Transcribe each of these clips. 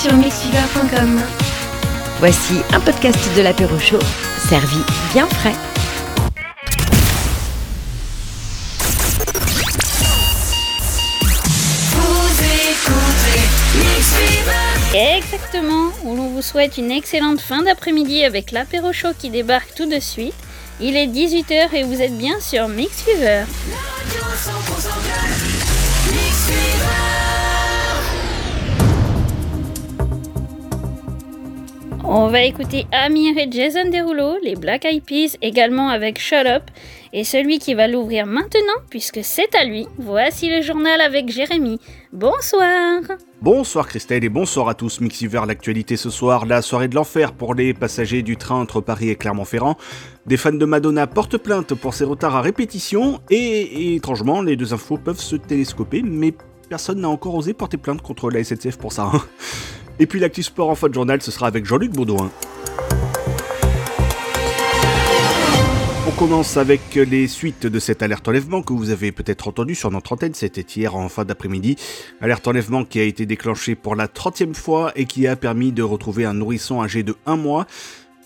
sur mixfever.com. Voici un podcast de l'apéro chaud, servi bien frais. Exactement, où l'on vous souhaite une excellente fin d'après-midi avec l'apéro chaud qui débarque tout de suite. Il est 18h et vous êtes bien sur Mix Fever. On va écouter Amir et Jason Derulo, les Black Eyed Peas, également avec Shut Up, et celui qui va l'ouvrir maintenant, puisque c'est à lui. Voici le journal avec Jérémy. Bonsoir Bonsoir Christelle et bonsoir à tous. Mixiver l'actualité ce soir, la soirée de l'enfer pour les passagers du train entre Paris et Clermont-Ferrand. Des fans de Madonna portent plainte pour ses retards à répétition et, étrangement, les deux infos peuvent se télescoper, mais personne n'a encore osé porter plainte contre la SNCF pour ça. Hein. Et puis l'actu sport en fin de journal, ce sera avec Jean-Luc Baudouin. On commence avec les suites de cette alerte enlèvement que vous avez peut-être entendu sur notre antenne, c'était hier en fin d'après-midi. Alerte enlèvement qui a été déclenchée pour la 30e fois et qui a permis de retrouver un nourrisson âgé de 1 mois.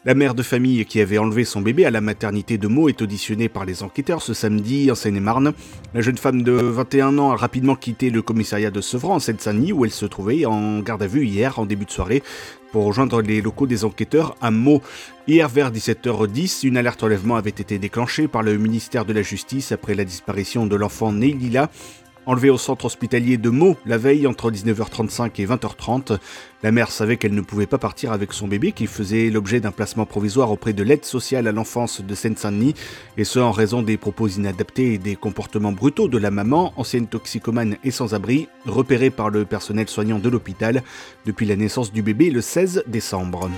La mère de famille qui avait enlevé son bébé à la maternité de Meaux est auditionnée par les enquêteurs ce samedi en Seine-et-Marne. La jeune femme de 21 ans a rapidement quitté le commissariat de Sevran en Seine-Saint-Denis où elle se trouvait en garde à vue hier en début de soirée pour rejoindre les locaux des enquêteurs à Meaux. Hier vers 17h10, une alerte enlèvement avait été déclenchée par le ministère de la Justice après la disparition de l'enfant né Lila Enlevée au centre hospitalier de Meaux la veille entre 19h35 et 20h30, la mère savait qu'elle ne pouvait pas partir avec son bébé qui faisait l'objet d'un placement provisoire auprès de l'aide sociale à l'enfance de Seine-Saint-Denis, et ce en raison des propos inadaptés et des comportements brutaux de la maman, ancienne toxicomane et sans-abri, repérée par le personnel soignant de l'hôpital depuis la naissance du bébé le 16 décembre.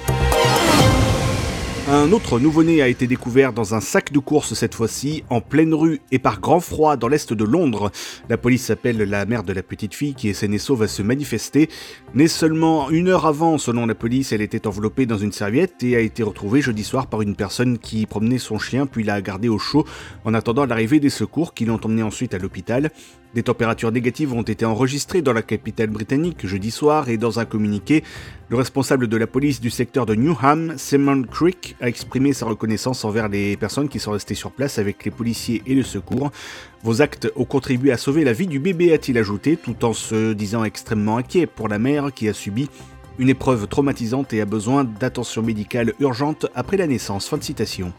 Un autre nouveau-né a été découvert dans un sac de course cette fois-ci, en pleine rue et par grand froid dans l'est de Londres. La police appelle la mère de la petite fille qui est saine et sauve à se manifester. Née seulement une heure avant, selon la police, elle était enveloppée dans une serviette et a été retrouvée jeudi soir par une personne qui promenait son chien puis l'a gardé au chaud en attendant l'arrivée des secours qui l'ont emmené ensuite à l'hôpital. Des températures négatives ont été enregistrées dans la capitale britannique jeudi soir et dans un communiqué, le responsable de la police du secteur de Newham, Simon Creek, a exprimé sa reconnaissance envers les personnes qui sont restées sur place avec les policiers et le secours. Vos actes ont contribué à sauver la vie du bébé, a-t-il ajouté, tout en se disant extrêmement inquiet pour la mère qui a subi une épreuve traumatisante et a besoin d'attention médicale urgente après la naissance. Fin de citation.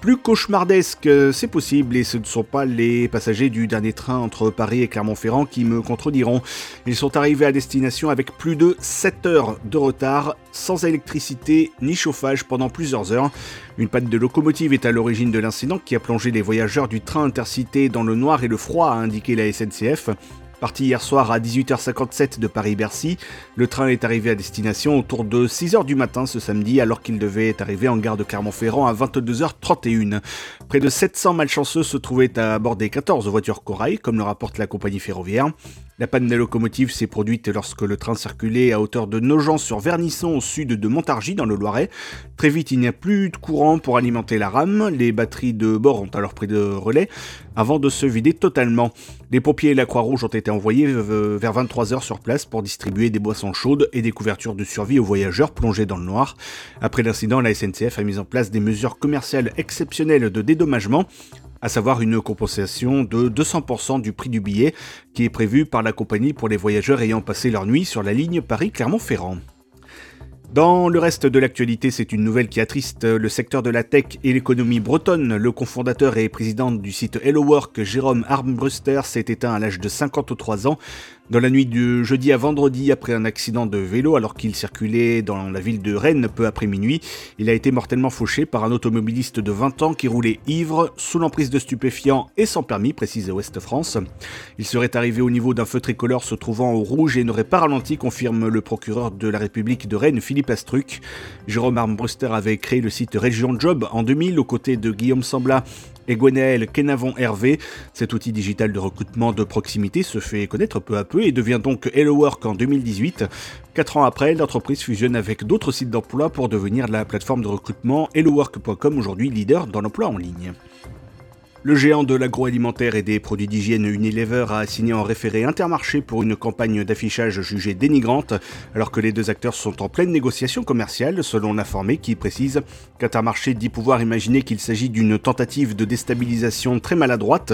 Plus cauchemardesque, c'est possible, et ce ne sont pas les passagers du dernier train entre Paris et Clermont-Ferrand qui me contrediront. Ils sont arrivés à destination avec plus de 7 heures de retard, sans électricité ni chauffage pendant plusieurs heures. Une panne de locomotive est à l'origine de l'incident qui a plongé les voyageurs du train intercité dans le noir et le froid, a indiqué la SNCF. Parti hier soir à 18h57 de Paris-Bercy, le train est arrivé à destination autour de 6h du matin ce samedi alors qu'il devait arriver en gare de Clermont-Ferrand à 22h31. Près de 700 malchanceux se trouvaient à bord des 14 voitures corail, comme le rapporte la compagnie ferroviaire. La panne de locomotive s'est produite lorsque le train circulait à hauteur de Nogent sur Vernisson au sud de Montargis dans le Loiret. Très vite, il n'y a plus de courant pour alimenter la rame. Les batteries de bord ont alors pris de relais avant de se vider totalement. Les pompiers et la Croix-Rouge ont été envoyés vers 23h sur place pour distribuer des boissons chaudes et des couvertures de survie aux voyageurs plongés dans le noir. Après l'incident, la SNCF a mis en place des mesures commerciales exceptionnelles de dédommagement à savoir une compensation de 200% du prix du billet qui est prévu par la compagnie pour les voyageurs ayant passé leur nuit sur la ligne Paris-Clermont-Ferrand. Dans le reste de l'actualité, c'est une nouvelle qui attriste le secteur de la tech et l'économie bretonne. Le cofondateur et président du site Hello Work, Jérôme Armbruster, s'est éteint à l'âge de 53 ans dans la nuit du jeudi à vendredi, après un accident de vélo alors qu'il circulait dans la ville de Rennes peu après minuit, il a été mortellement fauché par un automobiliste de 20 ans qui roulait ivre, sous l'emprise de stupéfiants et sans permis, précise Ouest France. Il serait arrivé au niveau d'un feu tricolore se trouvant au rouge et n'aurait pas ralenti, confirme le procureur de la République de Rennes, Philippe Astruc. Jérôme Armbruster avait créé le site Région Job en 2000 aux côtés de Guillaume Sambla et Gwenaël Kenavon Hervé. Cet outil digital de recrutement de proximité se fait connaître peu à peu et devient donc Hello Work en 2018. Quatre ans après, l'entreprise fusionne avec d'autres sites d'emploi pour devenir la plateforme de recrutement HelloWork.com, aujourd'hui leader dans l'emploi en ligne. Le géant de l'agroalimentaire et des produits d'hygiène Unilever a signé en référé Intermarché pour une campagne d'affichage jugée dénigrante, alors que les deux acteurs sont en pleine négociation commerciale, selon l'informé qui précise qu'Intermarché dit pouvoir imaginer qu'il s'agit d'une tentative de déstabilisation très maladroite.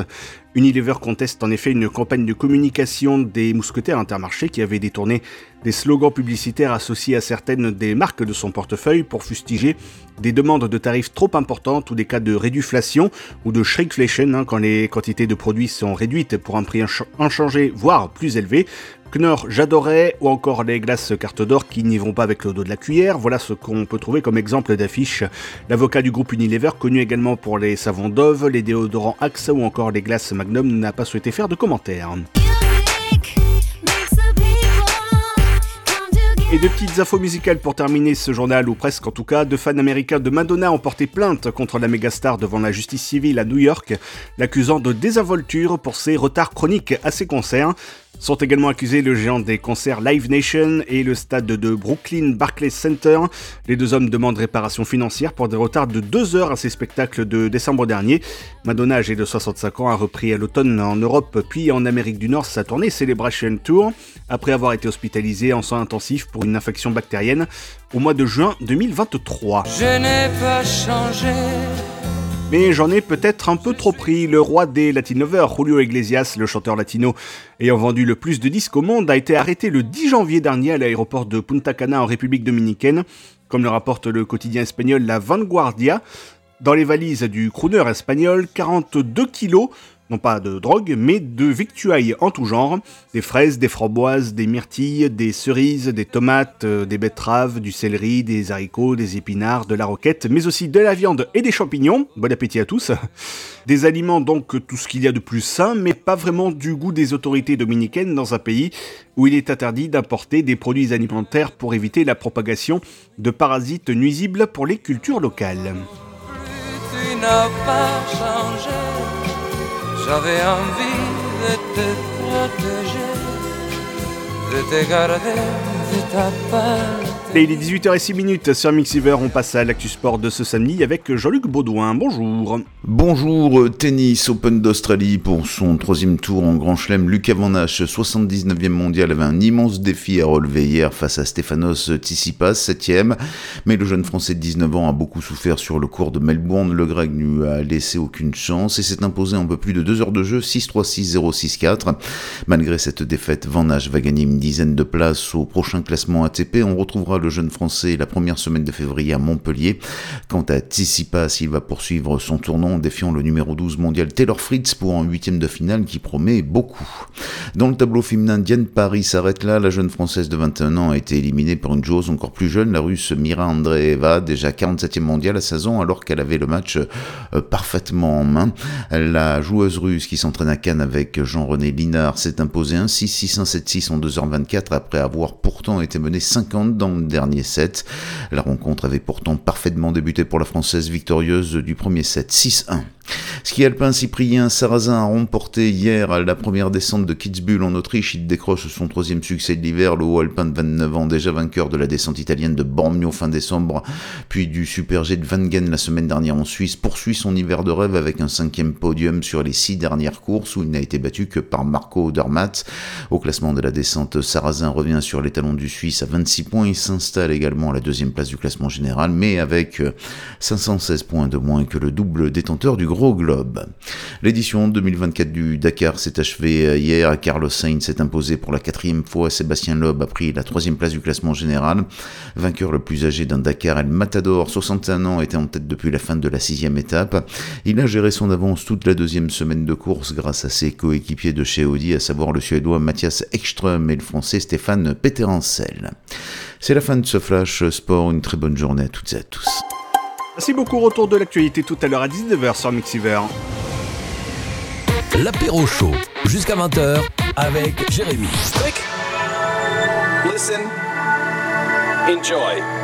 Unilever conteste en effet une campagne de communication des mousquetaires Intermarché qui avait détourné des slogans publicitaires associés à certaines des marques de son portefeuille pour fustiger des demandes de tarifs trop importantes ou des cas de réduflation ou de shrinkflation hein, quand les quantités de produits sont réduites pour un prix inchangé voire plus élevé. Knorr, j'adorais, ou encore les glaces carte d'or qui n'y vont pas avec le dos de la cuillère. Voilà ce qu'on peut trouver comme exemple d'affiche. L'avocat du groupe Unilever, connu également pour les savons Dove, les déodorants Axe ou encore les glaces Magnum, n'a pas souhaité faire de commentaires. Et deux petites infos musicales pour terminer ce journal, ou presque en tout cas, deux fans américains de Madonna ont porté plainte contre la mégastar devant la justice civile à New York, l'accusant de désinvolture pour ses retards chroniques à ses concerts. Sont également accusés le géant des concerts Live Nation et le stade de Brooklyn Barclays Center. Les deux hommes demandent réparation financière pour des retards de deux heures à ces spectacles de décembre dernier. Madonna, âgée de 65 ans, a repris à l'automne en Europe puis en Amérique du Nord sa tournée Celebration Tour, après avoir été hospitalisé en soins intensifs pour une infection bactérienne au mois de juin 2023. Je n'ai pas changé. Mais j'en ai peut-être un peu trop pris. Le roi des Latinovers, Julio Iglesias, le chanteur latino ayant vendu le plus de disques au monde, a été arrêté le 10 janvier dernier à l'aéroport de Punta Cana en République dominicaine. Comme le rapporte le quotidien espagnol La Vanguardia, dans les valises du crooner espagnol, 42 kilos non pas de drogue, mais de victuailles en tout genre, des fraises, des framboises, des myrtilles, des cerises, des tomates, euh, des betteraves, du céleri, des haricots, des épinards, de la roquette, mais aussi de la viande et des champignons. Bon appétit à tous. Des aliments donc tout ce qu'il y a de plus sain, mais pas vraiment du goût des autorités dominicaines dans un pays où il est interdit d'importer des produits alimentaires pour éviter la propagation de parasites nuisibles pour les cultures locales. J'avais envie de te protéger, de te garder, de ta il est 18h06 sur Mixiver, on passe à l'actu sport de ce samedi avec Jean-Luc Baudouin. Bonjour. Bonjour, tennis Open d'Australie pour son troisième tour en Grand Chelem. Lucas Van 79e mondial, avait un immense défi à relever hier face à Stefanos Tsitsipas, 7e. Mais le jeune français de 19 ans a beaucoup souffert sur le cours de Melbourne. Le grec ne lui a laissé aucune chance et s'est imposé en peu plus de 2 heures de jeu, 6-3, 6-0, 6-4. Malgré cette défaite, Van va gagner une dizaine de places au prochain classement ATP. On retrouvera le jeune français la première semaine de février à Montpellier. Quant à Tsitsipas, il va poursuivre son tournant en défiant le numéro 12 mondial Taylor Fritz pour un huitième de finale qui promet beaucoup. Dans le tableau féminin, Diane Paris s'arrête là. La jeune française de 21 ans a été éliminée par une joueuse encore plus jeune, la russe Mira Andreeva, déjà 47e mondiale à 16 ans alors qu'elle avait le match euh, parfaitement en main. La joueuse russe qui s'entraîne à Cannes avec Jean-René Linard s'est imposée 1-6-6-1-7-6 en 2h24 après avoir pourtant été menée 50 dans le dernier set. La rencontre avait pourtant parfaitement débuté pour la Française victorieuse du premier set 6-1. Ski alpin Cyprien Sarrazin a remporté hier la première descente de Kitzbühel en Autriche. Il décroche son troisième succès de l'hiver. Le haut alpin de 29 ans, déjà vainqueur de la descente italienne de Bormio fin décembre, puis du Super G de Wangen la semaine dernière en Suisse, poursuit son hiver de rêve avec un cinquième podium sur les six dernières courses où il n'a été battu que par Marco Odermatt. Au classement de la descente, Sarrazin revient sur les talons du Suisse à 26 points. Il s'installe également à la deuxième place du classement général, mais avec 516 points de moins que le double détenteur du L'édition 2024 du Dakar s'est achevée hier. Carlos Sainz s'est imposé pour la quatrième fois. Sébastien Loeb a pris la troisième place du classement général. Vainqueur le plus âgé d'un Dakar, El Matador, 61 ans, était en tête depuis la fin de la sixième étape. Il a géré son avance toute la deuxième semaine de course grâce à ses coéquipiers de chez Audi, à savoir le Suédois Mathias Ekström et le Français Stéphane Peterencel. C'est la fin de ce flash sport. Une très bonne journée à toutes et à tous. Merci beaucoup, retour de l'actualité tout à l'heure à 19h sur Mixiver. L'apéro chaud, jusqu'à 20h avec Jérémy. Listen, enjoy.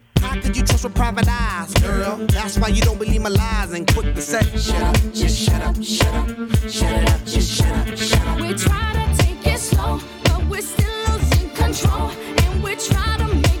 How could you trust with private eyes, girl? That's why you don't believe my lies and quick to say, shut up, just shut up, shut up, shut it up, just shut up, shut up. We try to take it slow, but we're still losing control. And we try to make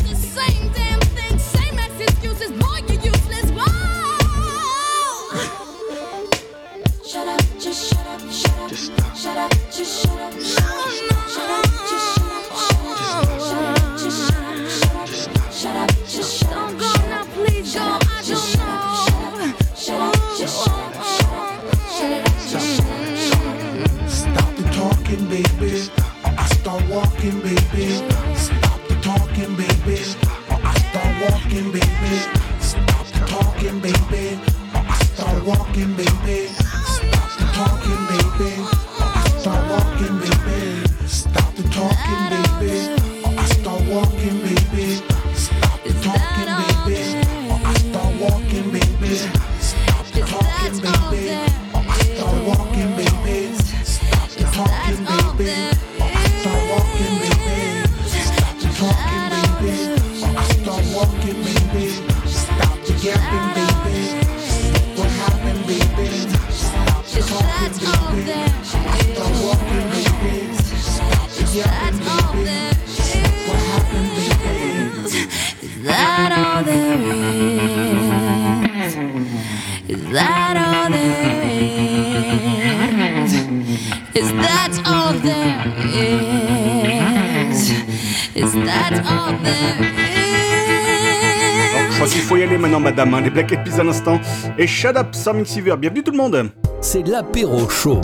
excuses. Boy, you useless. Whoa! Shut up, just shut up, shut up. Just stop. Shut up, just shut up, shut up. Shut up, just shut up, shut up. Shut up, just shut up, shut up. Shut up, just shut up. Don't go now, please go. I don't know. Shut up, just shut up, shut up. Shut it up, just shut up, shut up. Stop the talking, baby. Or I start walking, baby. Stop the talking, baby walking, baby. Stop talking, baby. Start walking, baby. À l'instant. Et Shut Up, Sam Seaver. Bienvenue tout le monde. C'est l'apéro chaud.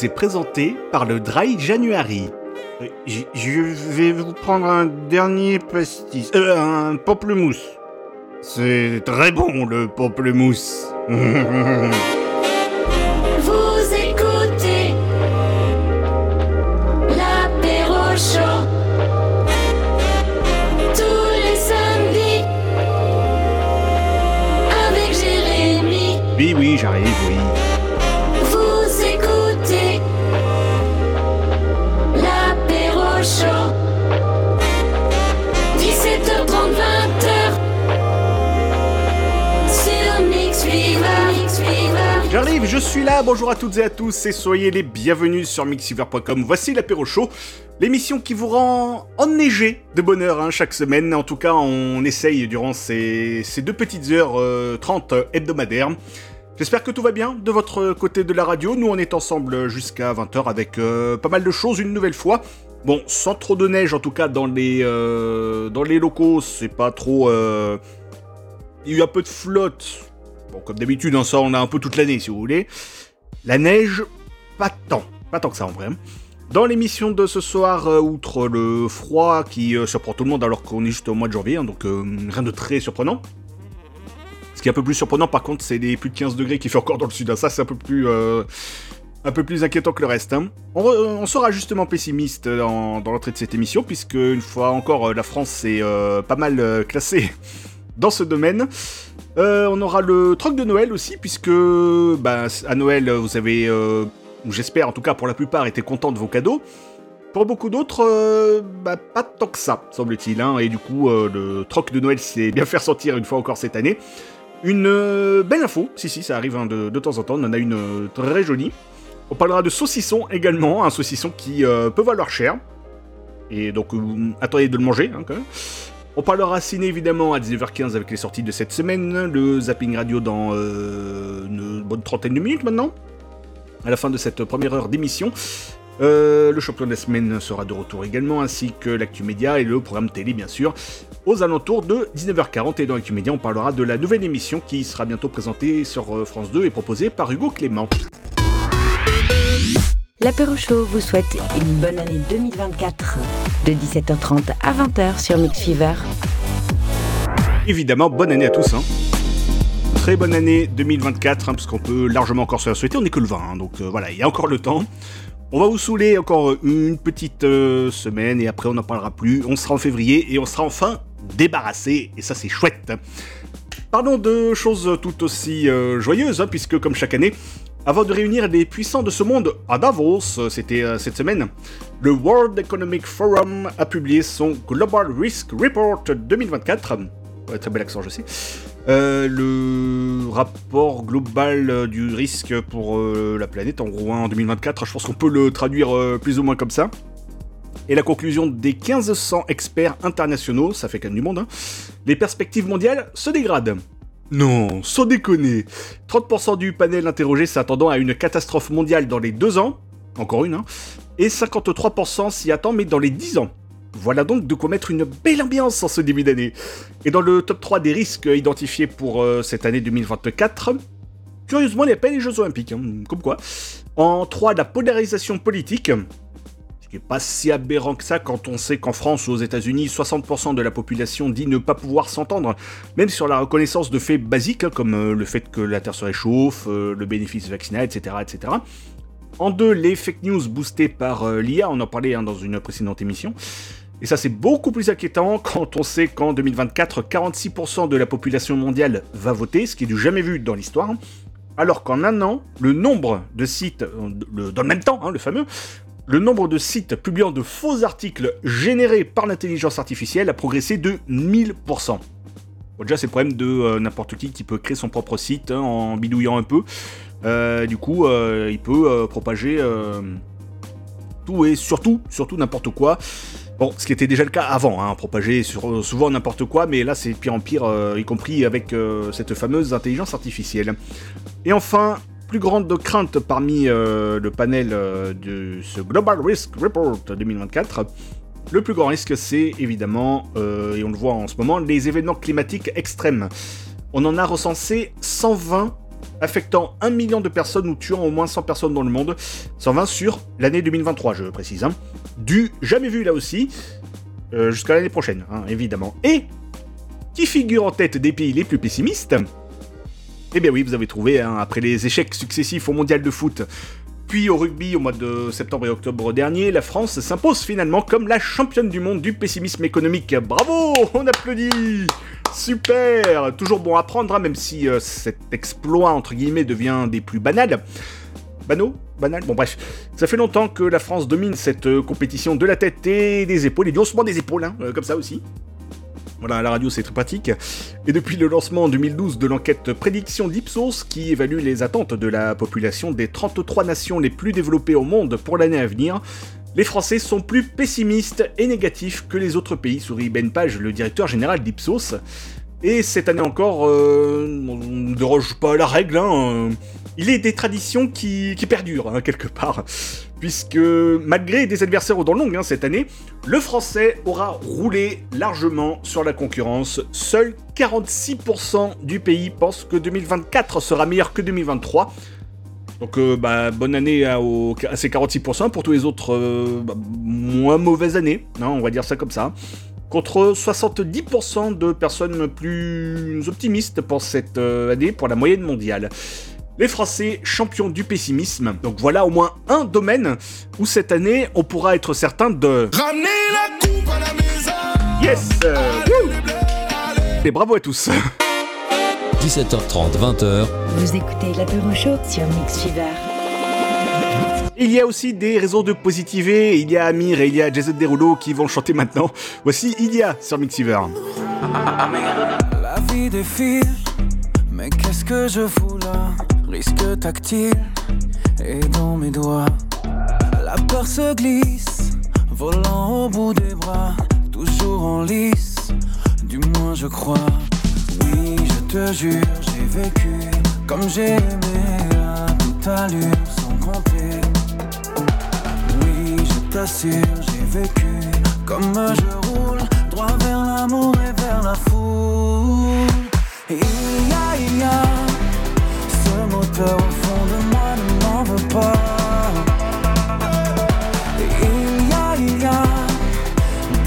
Vous présenté par le Dry January. Je je vais vous prendre un dernier pastis. Euh, un pamplemousse. C'est très bon le pamplemousse. bonjour à toutes et à tous et soyez les bienvenus sur mixiver.com. Voici l'apéro show, l'émission qui vous rend enneigé de bonheur hein, chaque semaine. En tout cas, on essaye durant ces, deux petites heures euh, 30 hebdomadaires. J'espère que tout va bien de votre côté de la radio. Nous, on est ensemble jusqu'à 20h avec euh, pas mal de choses une nouvelle fois. Bon, sans trop de neige en tout cas dans les, euh, dans les locaux, c'est pas trop... euh, Il y a eu un peu de flotte. Bon, comme d'habitude, hein, ça on a un peu toute l'année si vous voulez. La neige, pas tant. Pas tant que ça en vrai. Dans l'émission de ce soir, euh, outre le froid qui euh, surprend tout le monde alors qu'on est juste au mois de janvier, hein, donc euh, rien de très surprenant. Ce qui est un peu plus surprenant par contre, c'est les plus de 15 degrés qu'il fait encore dans le sud. hein. Ça, c'est un peu plus... un peu plus inquiétant que le reste. hein. On, sera justement pessimiste dans, l'entrée de cette émission, puisque une fois encore, la France est pas mal classée dans ce domaine. Euh, on aura le troc de Noël aussi, puisque bah, à Noël, vous avez, euh, j'espère en tout cas pour la plupart, été content de vos cadeaux. Pour beaucoup d'autres, euh, bah, pas tant que ça, semble-t-il. hein, et du coup, le troc de Noël s'est bien fait ressentir une fois encore cette année. Une belle info, si si, ça arrive hein, de, temps en temps, on en a une très jolie. On parlera de saucisson également, un saucisson qui peut valoir cher. Et donc, attendez de le manger, hein, quand même. On parlera ciné évidemment à 19h15 avec les sorties de cette semaine, le zapping radio dans euh, une bonne trentaine de minutes maintenant, à la fin de cette première heure d'émission. Euh, le champion de la semaine sera de retour également, ainsi que l'actu média et le programme télé bien sûr, aux alentours de 19h40. Et dans l'actu média, on parlera de la nouvelle émission qui sera bientôt présentée sur euh, France 2 et proposée par Hugo Clément. L'apéro show vous souhaite une bonne année 2024 de 17h30 à 20h sur Mix Fever. Évidemment, bonne année à tous. hein. Très bonne année 2024, hein, parce qu'on peut largement encore se la souhaiter. On n'est que le 20, hein, donc euh, voilà, il y a encore le temps. On va vous saouler encore une petite euh, semaine et après on n'en parlera plus. On sera en février et on sera enfin débarrassé et ça c'est chouette. Parlons de choses tout aussi euh, joyeuses, hein, puisque comme chaque année, avant de réunir les puissants de ce monde à Davos, c'était euh, cette semaine, le World Economic Forum a publié son Global Risk Report 2024. Ouais, très bel accent, je sais. Euh, le rapport global euh, du risque pour la planète, en gros, hein, en 2024, je pense qu'on peut le traduire plus ou moins comme ça. Et la conclusion des 1500 experts internationaux, ça fait quand même du monde, hein, les perspectives mondiales se dégradent. Non, sans déconner. 30% du panel interrogé s'attendant à une catastrophe mondiale dans les deux ans, encore une, hein, et 53% s'y attend mais dans les 10 ans. Voilà donc de quoi mettre une belle ambiance en ce début d'année. Et dans le top 3 des risques identifiés pour euh, cette année 2024, curieusement il n'y a pas les Jeux Olympiques, hein, comme quoi. En 3, la polarisation politique, qui n'est pas si aberrant que ça quand on sait qu'en France ou aux États-Unis, 60% de la population dit ne pas pouvoir s'entendre, même sur la reconnaissance de faits basiques, hein, comme euh, le fait que la Terre se réchauffe, euh, le bénéfice vaccinal, etc. etc. En 2, les fake news boostées par euh, l'IA, on en parlait hein, dans une précédente émission. Et ça, c'est beaucoup plus inquiétant quand on sait qu'en 2024, 46% de la population mondiale va voter, ce qui est du jamais vu dans l'histoire. Alors qu'en un an, le nombre de sites, dans le même temps, hein, le fameux, le nombre de sites publiant de faux articles générés par l'intelligence artificielle a progressé de 1000%. Bon, déjà, c'est le problème de euh, n'importe qui qui peut créer son propre site hein, en bidouillant un peu. Euh, du coup, euh, il peut propager tout et surtout, surtout n'importe quoi. Bon, ce qui était déjà le cas avant, hein, propager souvent n'importe quoi, mais là c'est pire en pire, y compris avec cette fameuse intelligence artificielle. Et enfin, plus grande crainte parmi euh, le panel euh, de ce Global Risk Report 2024, le plus grand risque c'est évidemment, euh, et on le voit en ce moment, les événements climatiques extrêmes. On en a recensé 120 affectant 1 million de personnes ou tuant au moins 100 personnes dans le monde. 120 sur l'année 2023, je précise. hein. Du jamais vu là aussi, jusqu'à l'année prochaine, hein, évidemment. Et qui figure en tête des pays les plus pessimistes Eh bien oui, vous avez trouvé, hein, après les échecs successifs au mondial de foot, puis au rugby au mois de septembre et octobre dernier, la France s'impose finalement comme la championne du monde du pessimisme économique. Bravo On applaudit Super Toujours bon à prendre, hein, même si euh, cet exploit, entre guillemets, devient des plus banals. Banaux Banal Bon bref, ça fait longtemps que la France domine cette euh, compétition de la tête et des épaules, et du haussement des épaules, hein, euh, comme ça aussi. Voilà, la radio c'est très pratique. Et depuis le lancement en 2012 de l'enquête Prédiction d'Ipsos, qui évalue les attentes de la population des 33 nations les plus développées au monde pour l'année à venir, les Français sont plus pessimistes et négatifs que les autres pays, sourit Ben Page, le directeur général d'Ipsos. Et cette année encore, euh, on ne déroge pas à la règle, hein, il est des traditions qui, perdurent, hein, quelque part. Puisque, malgré des adversaires aux dents longues hein, cette année, le français aura roulé largement sur la concurrence. Seuls 46% du pays pensent que 2024 sera meilleur que 2023. Donc, euh, bah, bonne année à ces 46%. Pour tous les autres, euh, bah, moins mauvaise année, hein, on va dire ça comme ça. Contre 70% de personnes plus optimistes pour cette euh, année, pour la moyenne mondiale. Les Français champions du pessimisme. Donc voilà au moins un domaine où cette année on pourra être certain de. Ramenez la coupe à la maison. Yes euh, Et bravo à tous 17h30, 20h, Vous écoutez l'apéro chaud sur Mix Fever. Il y a aussi des réseaux de positiver, il y a Amir et il y a Jason Derulo qui vont chanter maintenant. Voici Il y a sur Mixiver. La vie défile, mais qu'est-ce que je fous là? Risque tactile et dans mes doigts. La peur se glisse, volant au bout des bras, toujours en lice, du moins je crois. Oui, je te jure, j'ai vécu comme j'ai aimé à toute allure sans compter. Oui, je t'assure, j'ai vécu comme je roule droit vers l'amour et vers la foule. Et il au fond de moi ne m'en veut pas. Il y a, il y a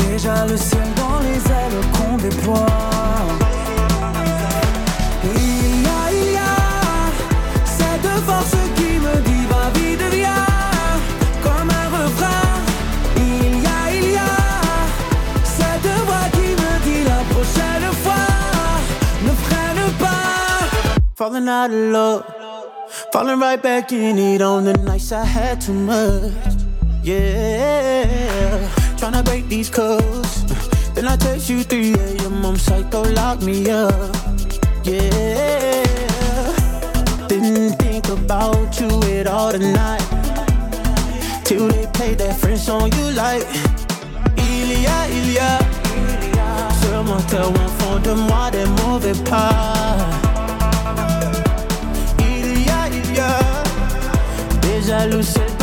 déjà le ciel dans les ailes qu'on déploie. Il y a, il y a cette force qui me dit va vite viens comme un refrain. Il y a, il y a cette voix qui me dit la prochaine fois ne freine pas. Falling out of love, falling right back in it on the nights I had too much. Yeah, tryna break these codes. Then I text you 3 a.m. I'm psycho, lock me up. Yeah, didn't think about you at all tonight. Till they play that French song you like. Il y a, il y a Ce moteur au fond de moi des mauvais pas Déjà le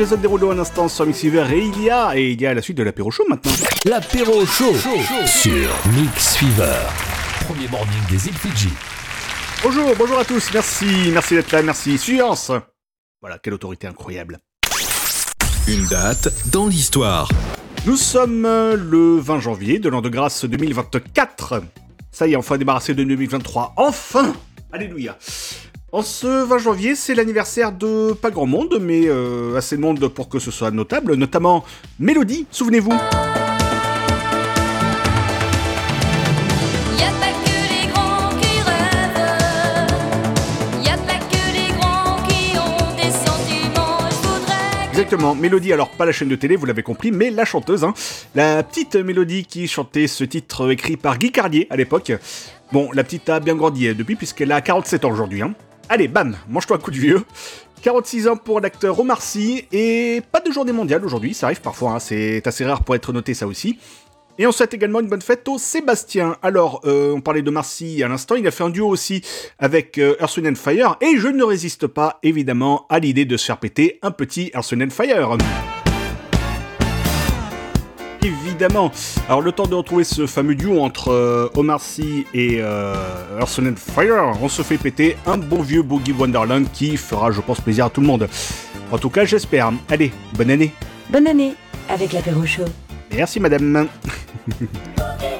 Jason Derulo un instant sur Mixiver et il y a, et il y a la suite de l'apéro show maintenant. L'apéro chaud sur Mix Fever. Premier morning des îles Fidji. Bonjour, bonjour à tous, merci, merci d'être là, merci. Science Voilà, quelle autorité incroyable. Une date dans l'histoire. Nous sommes euh, le 20 janvier de l'an de grâce 2024. Ça y est, enfin débarrassé de 2023. Enfin Alléluia En ce 20 janvier, c'est l'anniversaire de pas grand monde, mais euh, assez de monde pour que ce soit notable, notamment Mélodie, souvenez-vous. Exactement, Mélodie, alors pas la chaîne de télé, vous l'avez compris, mais la chanteuse, hein. La petite Mélodie qui chantait ce titre écrit par Guy Carlier à l'époque. Bon, la petite a bien grandi depuis, puisqu'elle a 47 ans aujourd'hui, hein. Allez, bam, mange-toi un coup de vieux. 46 ans pour l'acteur Omar Sy, et pas de journée mondiale aujourd'hui, ça arrive parfois, hein, c'est assez rare pour être noté ça aussi. Et on souhaite également une bonne fête au Sébastien. Alors, euh, on parlait de Marcy à l'instant, il a fait un duo aussi avec euh, and Fire, et je ne résiste pas évidemment à l'idée de se faire péter un petit Earth, and Fire. Évidemment. Alors le temps de retrouver ce fameux duo entre euh, Omar Sy et euh, Earth, and Fire, on se fait péter un bon vieux Boogie Wonderland qui fera, je pense, plaisir à tout le monde. En tout cas, j'espère. Allez, bonne année. Bonne année avec l'apéro chaud. Merci madame.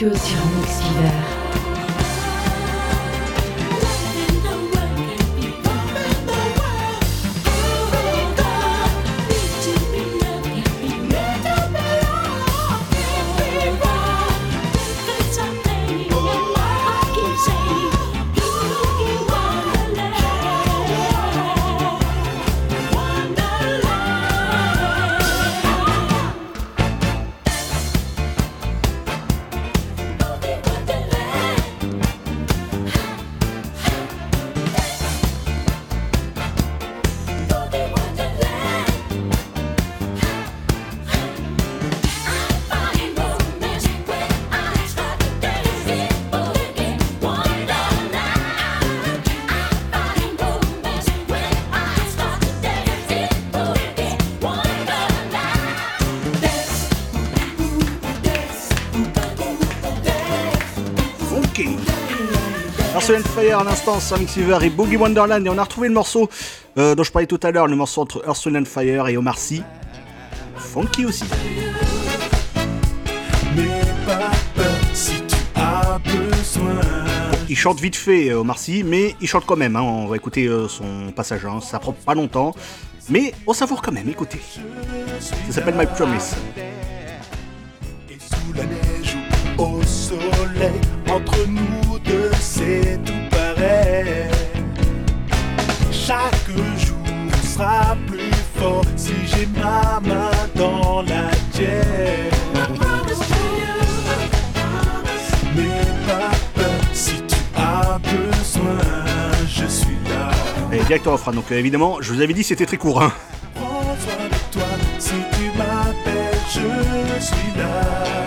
L'apéro and Fire à l'instant, sur Fever et Boogie Wonderland. Et on a retrouvé le morceau euh, dont je parlais tout à l'heure, le morceau entre Earth Fire et Omar Sy. Funky aussi. Il chante vite fait, euh, Omar Sy, mais il chante quand même. hein. On va écouter euh, son passage, hein. ça prend pas longtemps. Mais on savoure quand même, écoutez. Ça s'appelle My Promise. Sous la neige au soleil, entre nous direct au refrain. Donc euh, évidemment, je vous avais dit c'était très court. hein.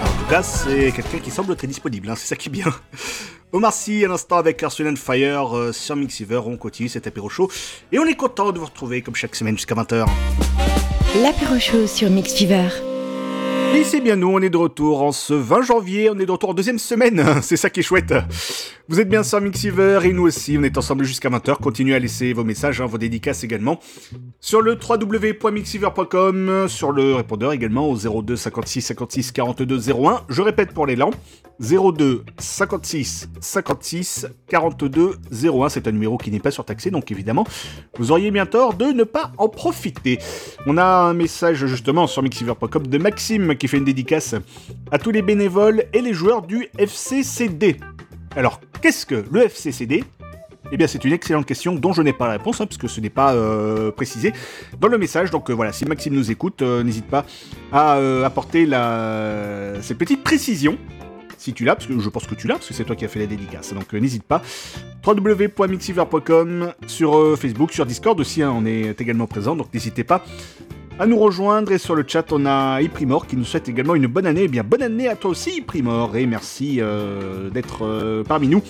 En tout cas, c'est quelqu'un qui semble très disponible, hein, c'est ça qui est bien. Omar Sy, à l'instant avec Arsenal Fire euh, sur Mixiver, on continue cet apéro show. Et on est content de vous retrouver comme chaque semaine jusqu'à 20h. L'apéro chaud sur Mix. Et c'est bien nous, on est de retour en ce 20 janvier, on est de retour en deuxième semaine, c'est ça qui est chouette. Vous êtes bien sur Mixiver et nous aussi, on est ensemble jusqu'à 20h, continuez à laisser vos messages, hein, vos dédicaces également, sur le www.mixiver.com, sur le répondeur également au 02 56 56 42 01, je répète pour lents, 02 56 56 42 01, c'est un numéro qui n'est pas surtaxé, donc évidemment, vous auriez bien tort de ne pas en profiter. On a un message justement sur mixiver.com de Maxime qui fait une dédicace à tous les bénévoles et les joueurs du FCCD. Alors, qu'est-ce que le FCCD eh bien, c'est une excellente question dont je n'ai pas la réponse, hein, puisque ce n'est pas euh, précisé dans le message. Donc euh, voilà, si Maxime nous écoute, euh, n'hésite pas à apporter la... cette petite précision si tu l'as, parce que je pense que tu l'as, parce que c'est toi qui as fait la dédicace. Donc n'hésite pas. www.mixiver.com sur Facebook, sur Discord aussi, hein, on est également présent, donc n'hésitez pas à nous rejoindre. Et sur le chat, on a Iprimor qui nous souhaite également une bonne année. Eh bien, bonne année à toi aussi, Iprimor, et merci euh, d'être euh, parmi nous.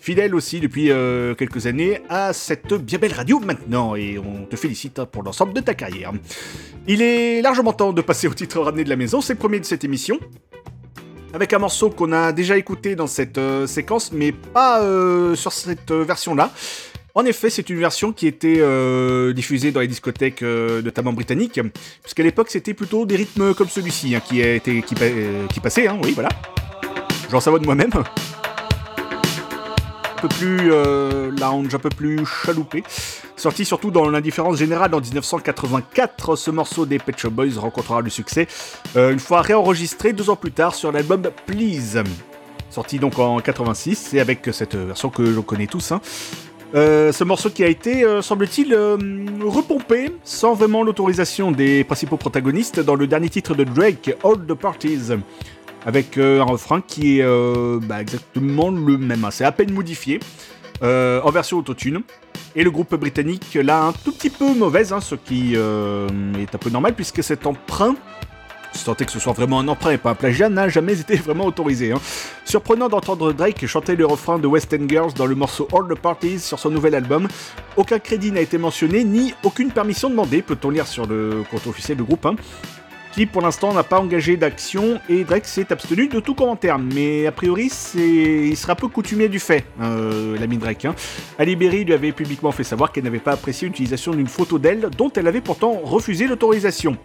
Fidèle aussi depuis euh, quelques années à cette bien belle radio maintenant, et on te félicite hein, pour l'ensemble de ta carrière. Il est largement temps de passer au titre ramené de la maison, c'est le premier de cette émission avec un morceau qu'on a déjà écouté dans cette séquence, mais pas sur cette version-là. En effet, c'est une version qui était euh, diffusée dans les discothèques, euh, notamment britanniques, puisqu'à l'époque, c'était plutôt des rythmes comme celui-ci hein, qui, été, qui, euh, qui passaient, hein, oui, voilà. J'en savonne moi-même. Un peu plus lounge, un peu plus chaloupé. Sorti surtout dans l'indifférence générale en 1984, ce morceau des Pet Shop Boys rencontrera le succès une fois réenregistré deux ans plus tard sur l'album Please. Sorti donc en 86 et avec cette version que l'on connaît tous. hein. Euh, ce morceau qui a été, euh, semble-t-il, euh, repompé sans vraiment l'autorisation des principaux protagonistes dans le dernier titre de Drake, All the Parties, avec un refrain qui est bah, exactement le même. hein. C'est à peine modifié en version autotune. Et le groupe britannique l'a un tout petit peu mauvaise, hein, ce qui est un peu normal puisque cet emprunt si que ce soit vraiment un emprunt et pas un plagiat, n'a jamais été vraiment autorisé. hein. Surprenant d'entendre Drake chanter le refrain de West End Girls dans le morceau All the Parties sur son nouvel album. Aucun crédit n'a été mentionné, ni aucune permission demandée, peut-on lire sur le compte officiel du groupe, hein, qui pour l'instant n'a pas engagé d'action et Drake s'est abstenu de tout commentaire. Mais a priori, il sera peu coutumier du fait, euh, l'ami Drake. Hein. Lui avait publiquement fait savoir qu'elle n'avait pas apprécié l'utilisation d'une photo d'elle, dont elle avait pourtant refusé l'autorisation.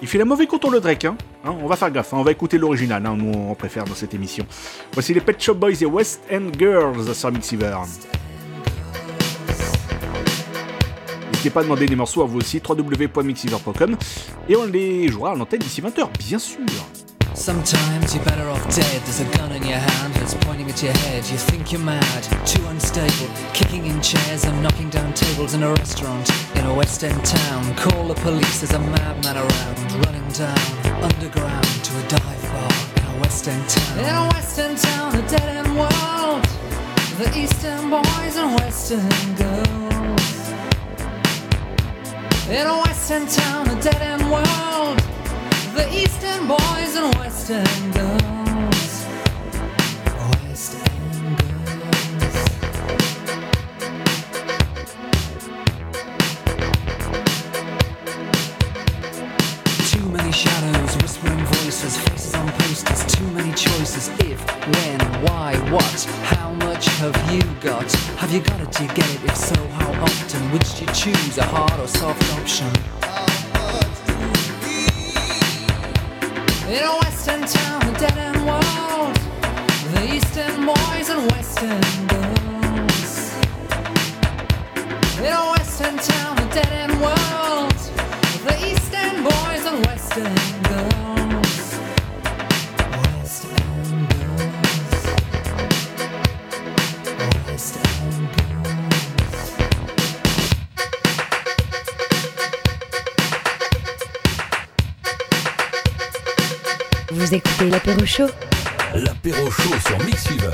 Il fait la mauvaise contour le Drake, hein. Hein, On va faire gaffe, hein, on va écouter l'original, hein, nous on préfère dans cette émission. Voici les Pet Shop Boys et West End Girls sur Mixiver. N'hésitez pas à demander des morceaux à vous aussi, www.mixiver.com, et on les jouera à l'antenne d'ici 20h, bien sûr. Sometimes you're better off dead. There's a gun in your hand that's pointing at your head. You think you're mad, too unstable, kicking in chairs and knocking down tables in a restaurant in a West End town. Call the police, there's a madman around, running down underground to a dive bar in a West End town. In a West End town, a dead end world. The Eastern boys and Western girls. In a West End town, a dead end world. The Eastern boys and Western girls. West End girls. Too many shadows, whispering voices faces on posters, too many choices. If, when, why, what, how much have you got? Have you got it? Do you get it? If so, how often? Which do you choose, a hard or soft option? In a western town, a dead end world, the eastern boys and western girls. In a western town, a dead end world, the eastern boys and western girls. Écoutez l'apéro chaud L'apéro chaud sur Mix Fever.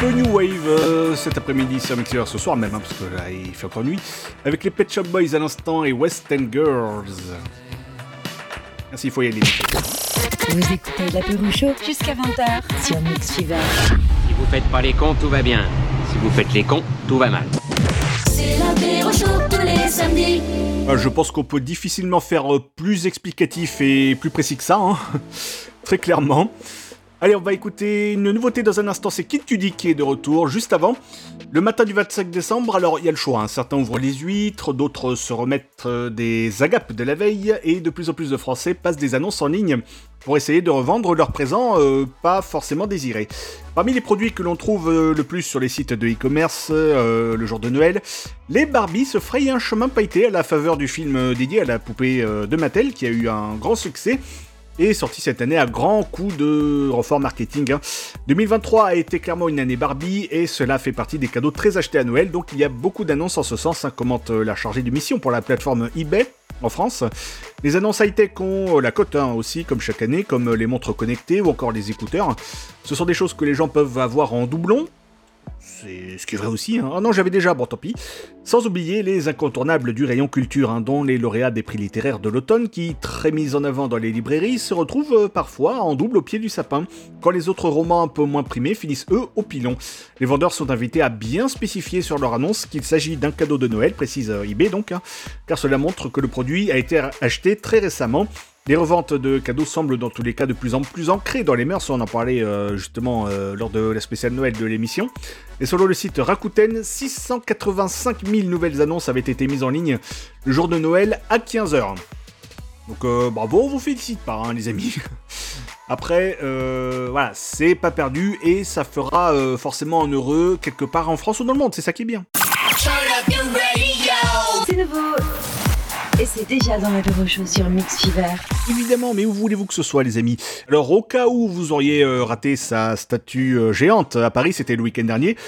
Peu new wave euh, cet après-midi sur Mixer, ce soir même, hein, parce que là il fait encore nuit, avec les Pet Shop Boys à l'instant et West End Girls. Merci, il faut y aller. Vous écoutez l'apéro chaud jusqu'à 20h sur Mix Fever. Si vous faites pas les cons, tout va bien. Si vous faites les cons, tout va mal. C'est l'apéro chaud tous les samedis. Euh, je pense qu'on peut difficilement faire euh, plus explicatif et plus précis que ça, hein. très clairement. Allez, on va écouter une nouveauté dans un instant, c'est Kid Cudi qui est de retour juste avant. Le matin du 25 décembre, alors il y a le choix, hein. certains ouvrent les huîtres, d'autres se remettent euh, des agapes de la veille, et de plus en plus de Français passent des annonces en ligne pour essayer de revendre leurs présents euh, pas forcément désirés. Parmi les produits que l'on trouve euh, le plus sur les sites de e-commerce le jour de Noël, les Barbie se frayent un chemin pailleté à la faveur du film dédié à la poupée de Mattel qui a eu un grand succès. Est sorti cette année à grands coups de renfort marketing. hein. 2023 a été clairement une année Barbie et cela fait partie des cadeaux très achetés à Noël, donc il y a beaucoup d'annonces en ce sens, hein, commente euh, la chargée de mission pour la plateforme eBay en France. Les annonces high-tech ont euh, la cote hein, aussi, comme chaque année, comme euh, les montres connectées ou encore les écouteurs. Ce sont des choses que les gens peuvent avoir en doublon, c'est ce qui est vrai aussi. Hein. Ah non, j'avais déjà, bon tant pis. Sans oublier les incontournables du rayon culture, hein, dont les lauréats des prix littéraires de l'automne, qui, très mis en avant dans les librairies, se retrouvent euh, parfois en double au pied du sapin, quand les autres romans un peu moins primés finissent eux au pilon. Les vendeurs sont invités à bien spécifier sur leur annonce qu'il s'agit d'un cadeau de Noël, précise euh, eBay donc, hein, car cela montre que le produit a été acheté très récemment. Les reventes de cadeaux semblent dans tous les cas de plus en plus ancrées dans les mœurs, on en parlait euh, justement euh, lors de la spéciale Noël de l'émission. Et selon le site Rakuten, 685 000 nouvelles annonces avaient été mises en ligne le jour de Noël à 15h. Donc euh, bravo, on vous félicite pas hein, les amis. Après, euh, voilà, c'est pas perdu et ça fera euh, forcément un heureux quelque part en France ou dans le monde, c'est ça qui est bien. C'est nouveau. Et c'est déjà dans la Bureau Show sur Mix Fever. Évidemment, mais où voulez-vous que ce soit, les amis? Alors, au cas où vous auriez euh, raté sa statue euh, géante à Paris, c'était le week-end dernier,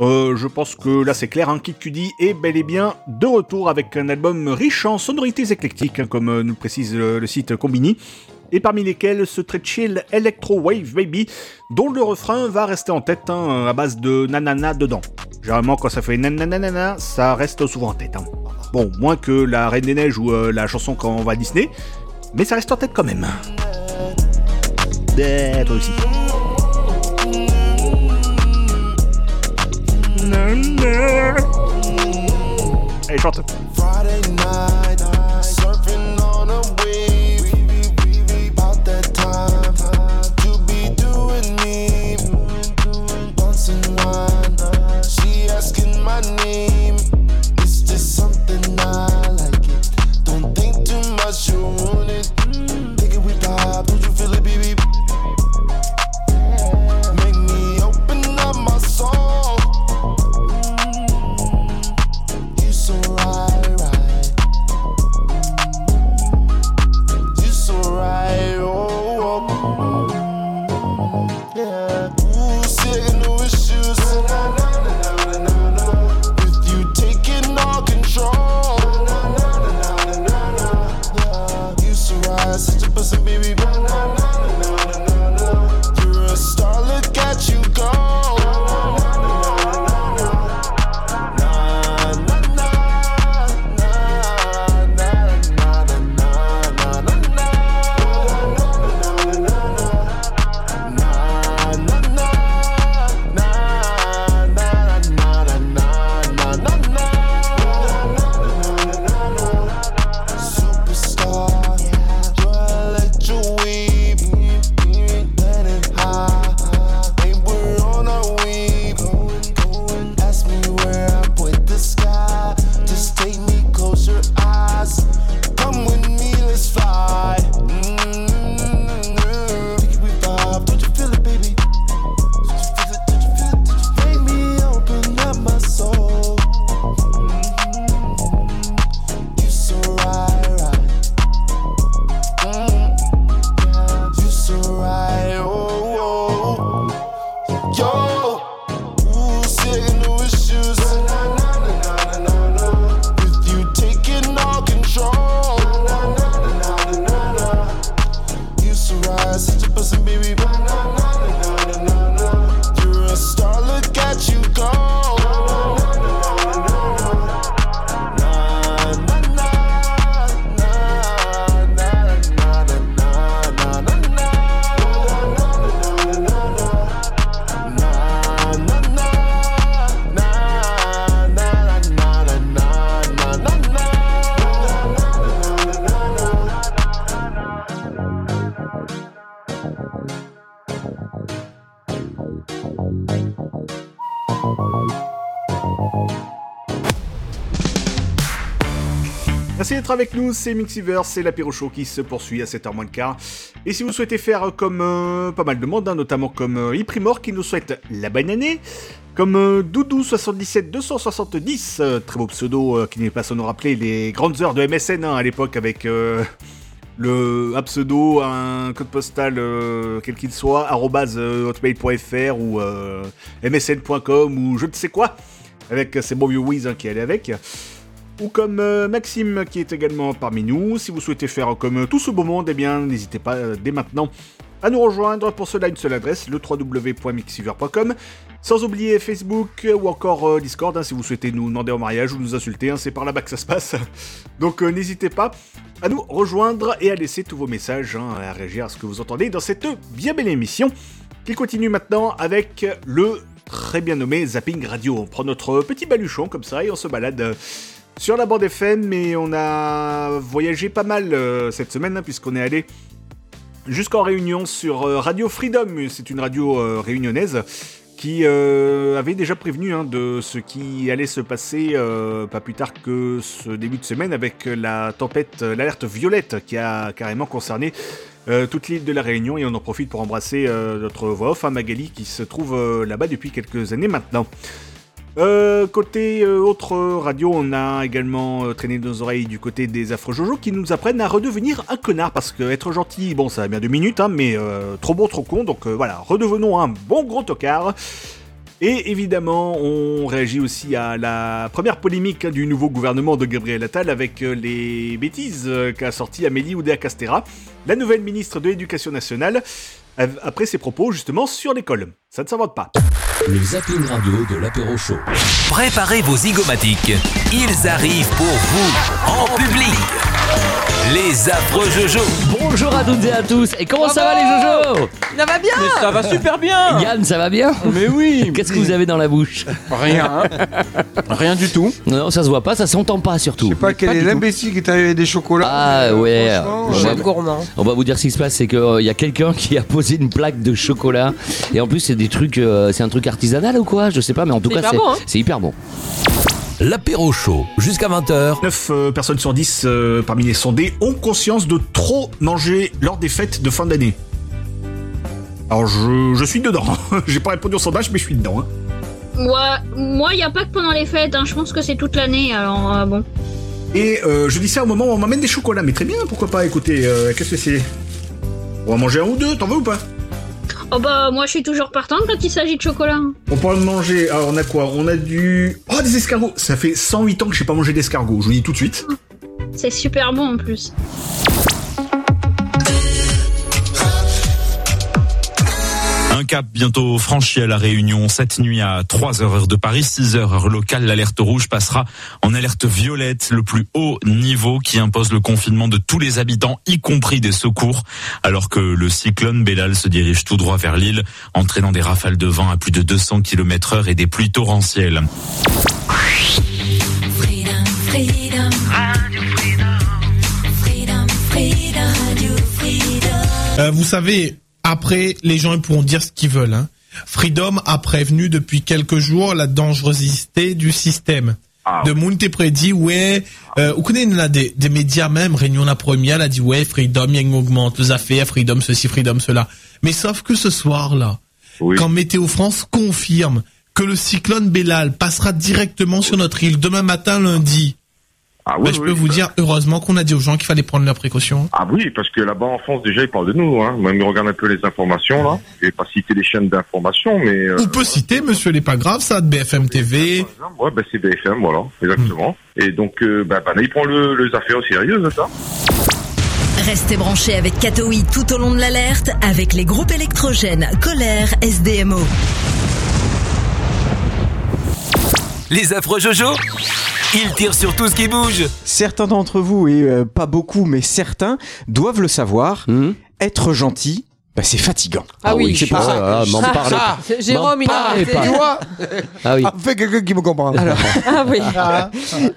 euh, je pense que là c'est clair, hein, Kid est bel et bien de retour avec un album riche en sonorités éclectiques, hein, comme nous le précise le, le site Combini, et parmi lesquels ce très chill Electro Wave Baby, dont le refrain va rester en tête hein, à base de nanana dedans. Généralement, quand ça fait nanana, ça reste souvent en tête. hein. Bon, moins que la Reine des Neiges ou euh, la chanson quand on va à Disney, mais ça reste en tête quand même. Toi aussi. Allez, chante. D'être avec nous, c'est Mixiver, c'est l'apéro show qui se poursuit à 7h moins le quart. Et si vous souhaitez faire comme euh, pas mal de monde, hein, notamment comme euh, Iprimor qui nous souhaite la bonne année, comme euh, Doudou77270, euh, très beau pseudo euh, qui n'est pas sans nous rappeler les grandes heures de MSN hein, à l'époque avec le, un pseudo, un code postal, quel qu'il soit, hotmail.fr ou msn.com ou je ne sais quoi, avec ces bons vieux Wiz hein, qui allait avec. Ou comme euh, Maxime qui est également parmi nous. Si vous souhaitez faire comme tout ce beau monde, eh bien n'hésitez pas euh, dès maintenant à nous rejoindre. Pour cela, une seule adresse, le www.mixiver.com. Sans oublier Facebook ou encore euh, Discord, hein, si vous souhaitez nous demander en mariage ou nous insulter, hein, c'est par là-bas que ça se passe. Donc euh, n'hésitez pas à nous rejoindre et à laisser tous vos messages, hein, à réagir à ce que vous entendez dans cette bien belle émission qui continue maintenant avec le très bien nommé Zapping Radio. On prend notre petit baluchon comme ça et on se balade euh, sur la bande FM, mais on a voyagé pas mal euh, cette semaine hein, puisqu'on est allé jusqu'en Réunion sur euh, Radio Freedom. C'est une radio euh, réunionnaise qui avait déjà prévenu hein, de ce qui allait se passer pas plus tard que ce début de semaine avec la tempête, l'alerte violette qui a carrément concerné toute l'île de la Réunion et on en profite pour embrasser notre voix off, hein, Magali, qui se trouve là-bas depuis quelques années maintenant. Euh, côté euh, autre radio, on a également euh, traîné nos oreilles du côté des affreux Jojo qui nous apprennent à redevenir un connard parce que être gentil, bon, ça a bien deux minutes, hein, mais trop bon, trop con, donc voilà, redevenons un bon gros tocard. Et évidemment, on réagit aussi à la première polémique hein, du nouveau gouvernement de Gabriel Attal avec les bêtises qu'a sorti Amélie Oudéa-Castera, la nouvelle ministre de l'Éducation nationale, après ses propos justement sur l'école. Ça ne s'invente pas. Le zapping radio de l'apéro chaud. Préparez vos zygomatiques. Ils arrivent pour vous, en public. Les affreux Jojo. Bonjour à toutes et à tous. Et comment ça va les Jojo Ça va bien Mais ça va super bien Yann, ça va bien Mais oui Qu'est-ce que vous avez dans la bouche Rien. Rien du tout. Non, ça se voit pas, ça s'entend pas surtout. Je sais pas quel est l'imbécile qui est arrivé avec des chocolats. Ah ouais. On, j'aime va, gourmand. on va vous dire ce qui se passe, c'est qu'il y a quelqu'un qui a posé une plaque de chocolat. Et en plus, c'est des trucs, euh, c'est un truc artisanal ou quoi? Je sais pas, mais en tout C'est cas, hyper c'est bon, hein c'est hyper bon. L'apéro chaud, jusqu'à 20h. 9 personnes sur 10 euh, parmi les sondés ont conscience de trop manger lors des fêtes de fin d'année. Alors je, je suis dedans. J'ai pas répondu au sondage, mais je suis dedans. hein. Ouais, moi, il n'y a pas que pendant les fêtes, hein, je pense que c'est toute l'année, alors euh, bon. Et euh, je dis ça au moment où on m'amène des chocolats. Mais très bien, pourquoi pas Écoutez, euh, qu'est-ce que c'est? On va manger un ou deux, t'en veux ou pas? Oh bah, moi, je suis toujours partante quand il s'agit de chocolat. On parle de manger. Alors on a quoi? On a du... Oh, des escargots Ça fait 108 ans que j'ai pas mangé d'escargots, je vous dis tout de suite. C'est super bon en plus. Un cap bientôt franchi à la Réunion. Cette nuit à 3h heure de Paris, 6h heure locale, l'alerte rouge passera en alerte violette, le plus haut niveau qui impose le confinement de tous les habitants, y compris des secours, alors que le cyclone Bellal se dirige tout droit vers l'île, entraînant des rafales de vent à plus de 200 km heure et des pluies torrentielles. Freedom, freedom. Freedom. Euh, vous savez, après, les gens ils pourront dire ce qu'ils veulent. Hein. Freedom a prévenu depuis quelques jours la dangerosité du système. De Mounte prédit, ouais, euh, vous connaissez là des, des médias même, Réunion la première, elle a dit, ouais, Freedom, il y a une augmente les affaires, Freedom ceci, Freedom cela. Mais sauf que ce soir-là, quand Météo France confirme que le cyclone Bellal passera directement sur notre île demain matin, lundi, Ah ben, oui, je oui, peux vous dire, heureusement qu'on a dit aux gens qu'il fallait prendre leurs précautions. Ah oui, parce que là-bas en France, déjà, ils parlent de nous. Hein. Même ils regardent un peu les informations, là. Je vais pas citer les chaînes d'information, mais... euh, On peut citer, monsieur, les pas grave, ça, de BFM TV. Ouais, bah, c'est BFM, voilà, exactement. Et donc, euh, bah, bah, là, ils prennent le, les affaires au sérieux, ça. Restez branchés avec Katoï tout au long de l'alerte avec les groupes électrogènes Colère, SDMO. Les affreux Jojo, ils tirent sur tout ce qui bouge. Certains d'entre vous, et euh, pas beaucoup, mais certains, doivent le savoir. Être gentil, bah, c'est fatigant. Ah oui, c'est ça. Ah, m'en Ah, parlez ça, pas. c'est- Jérôme, il a arrêté. Tu vois Ah oui. Fais quelqu'un qui me comprend. Alors, Ah oui.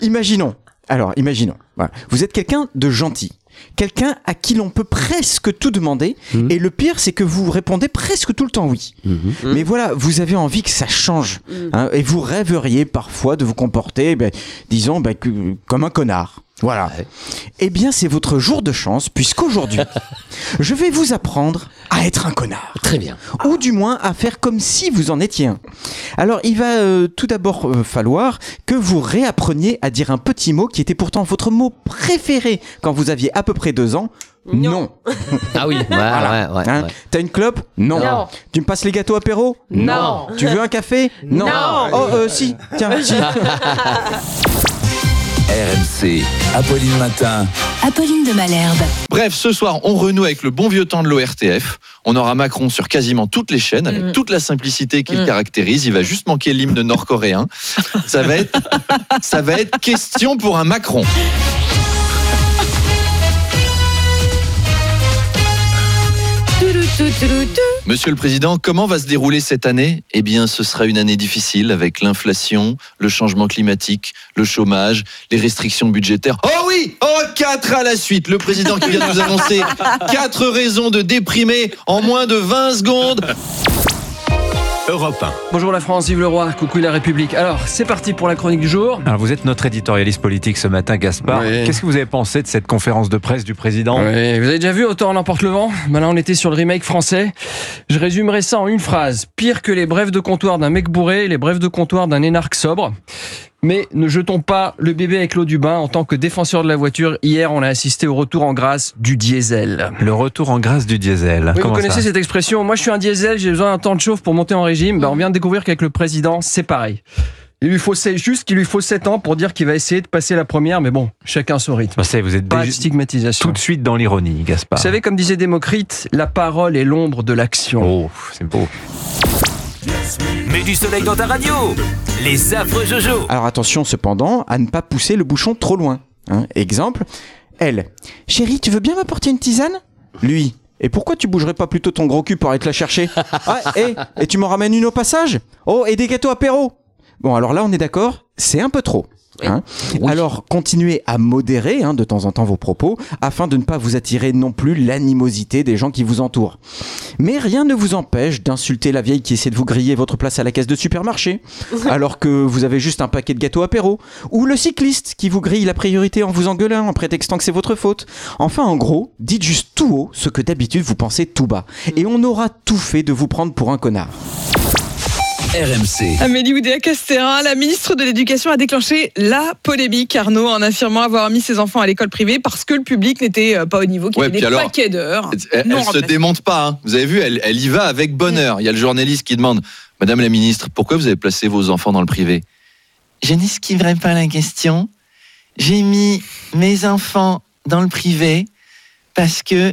imaginons. Alors, imaginons. Voilà. Vous êtes quelqu'un de gentil. Quelqu'un à qui l'on peut presque tout demander. Et le pire, c'est que vous répondez presque tout le temps oui. Mais voilà, vous avez envie que ça change. hein, et vous rêveriez parfois de vous comporter, ben, disons, ben, que- comme un connard. Voilà. Eh bien, c'est votre jour de chance, puisqu'aujourd'hui, je vais vous apprendre à être un connard. Très bien. Ou du moins à faire comme si vous en étiez un. Alors, il va euh, tout d'abord euh, falloir que vous réappreniez à dire un petit mot qui était pourtant votre mot préféré quand vous aviez à peu près deux ans. Non. Ah oui, ouais, Voilà. ouais, ouais, Hein ouais. T'as une clope non. Non. Tu me passes les gâteaux apéro Non. Tu veux un café Non. Oh, euh, si. Tiens, si. RMC, Apolline Matin. Apolline de Malherbe. Bref, ce soir, on renoue avec le bon vieux temps de l'ORTF. On aura Macron sur quasiment toutes les chaînes, avec Mhm. toute la simplicité qui le Mhm. caractérise. Il va juste manquer l'hymne nord-coréen. Ça va être, ça va être question pour un Macron. Monsieur le Président, comment va se dérouler cette année? Eh bien, ce sera une année difficile avec l'inflation, le changement climatique, le chômage, les restrictions budgétaires. Oh oui Oh, quatre à la suite Le Président qui vient de nous annoncer quatre raisons de déprimer en moins de 20 secondes. Europe 1. Bonjour la France, vive le roi, coucou la République. Alors, c'est parti pour la chronique du jour. Alors vous êtes notre éditorialiste politique ce matin, Gaspard. Oui. Qu'est-ce que vous avez pensé de cette conférence de presse du président vous avez déjà vu Autant l'emporte le vent? Ben là, on était sur le remake français. Je résumerai ça en une phrase. Pire que les brèves de comptoir d'un mec bourré, les brèves de comptoir d'un énarque sobre. Mais ne jetons pas le bébé avec l'eau du bain. En tant que défenseur de la voiture, hier, on a assisté au retour en grâce du diesel. Le retour en grâce du diesel. Oui, vous connaissez cette expression Moi, je suis un diesel, j'ai besoin d'un temps de chauffe pour monter en régime. Ben, on vient de découvrir qu'avec le président, c'est pareil. Il lui faut juste qu'il lui faut 7 ans pour dire qu'il va essayer de passer la première, mais bon, chacun son rythme. Est, vous êtes Pas de stigmatisation. tout de suite dans l'ironie, Gaspard. Vous savez, comme disait Démocrite, la parole est l'ombre de l'action. Oh, c'est beau. Mets du soleil dans ta radio. Les affreux Jojo. Alors attention cependant à ne pas pousser le bouchon trop loin. hein. Exemple, elle. Chérie, tu veux bien m'apporter une tisane? Lui. Et pourquoi tu bougerais pas plutôt ton gros cul pour aller te la chercher? Ah, et, et tu m'en ramènes une au passage? Oh, et des gâteaux apéro? Bon, alors là, on est d'accord, c'est un peu trop. Hein. Alors, continuez à modérer hein, de temps en temps vos propos afin de ne pas vous attirer non plus l'animosité des gens qui vous entourent. Mais rien ne vous empêche d'insulter la vieille qui essaie de vous griller votre place à la caisse de supermarché, alors que vous avez juste un paquet de gâteaux apéro, ou le cycliste qui vous grille la priorité en vous engueulant en prétextant que c'est votre faute. Enfin, en gros, dites juste tout haut ce que d'habitude vous pensez tout bas, et on aura tout fait de vous prendre pour un connard. RMC. Amélie Oudéa-Castéra, la ministre de l'Éducation, a déclenché la polémique, Arnaud, en affirmant avoir mis ses enfants à l'école privée parce que le public n'était euh, pas au niveau, qu'il y Ouais, avait des alors, paquets d'heures. Elle, se démonte pas. hein. Vous avez vu, elle, elle y va avec bonheur. Il y a le journaliste qui demande Madame la ministre, pourquoi vous avez placé vos enfants dans le privé? Je n'esquiverai pas la question. J'ai mis mes enfants dans le privé parce que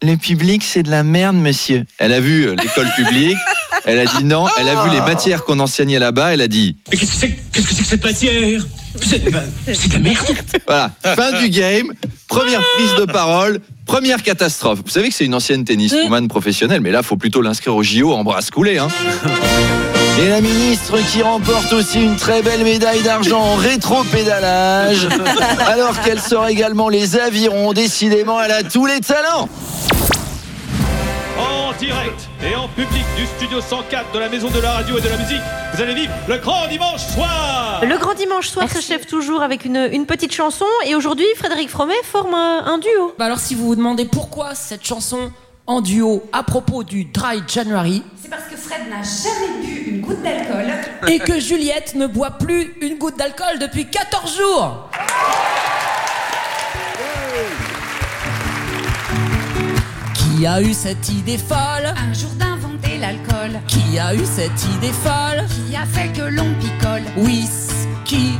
le public, c'est de la merde, monsieur. Elle a vu euh, l'école publique. Elle a dit non. Elle a vu les matières qu'on enseignait là-bas. Elle a dit Mais qu'est-ce que c'est qu'est-ce que c'est que cette matière? C'est ben, c'est de la merde. Voilà, fin du game, première prise de parole, première catastrophe. Vous savez que c'est une ancienne tenniswoman professionnelle, mais là, faut plutôt l'inscrire au JO en bras coulés. Hein. Et la ministre qui remporte aussi une très belle médaille d'argent en rétro-pédalage, alors qu'elle sort également les avirons. Décidément, elle a tous les talents. En direct et en public du studio 104 de la Maison de la Radio et de la Musique, vous allez vivre le grand dimanche soir Le grand dimanche soir s'achève toujours avec une, une petite chanson et aujourd'hui Frédéric Fromet forme un, un duo. Bah alors si vous vous demandez pourquoi cette chanson en duo à propos du Dry January C'est parce que Fred n'a jamais bu une goutte d'alcool. et que Juliette ne boit plus une goutte d'alcool depuis 14 jours. Qui a eu cette idée folle Un jour d'inventer l'alcool. Qui a eu cette idée folle Qui a fait que l'on picole. Whisky,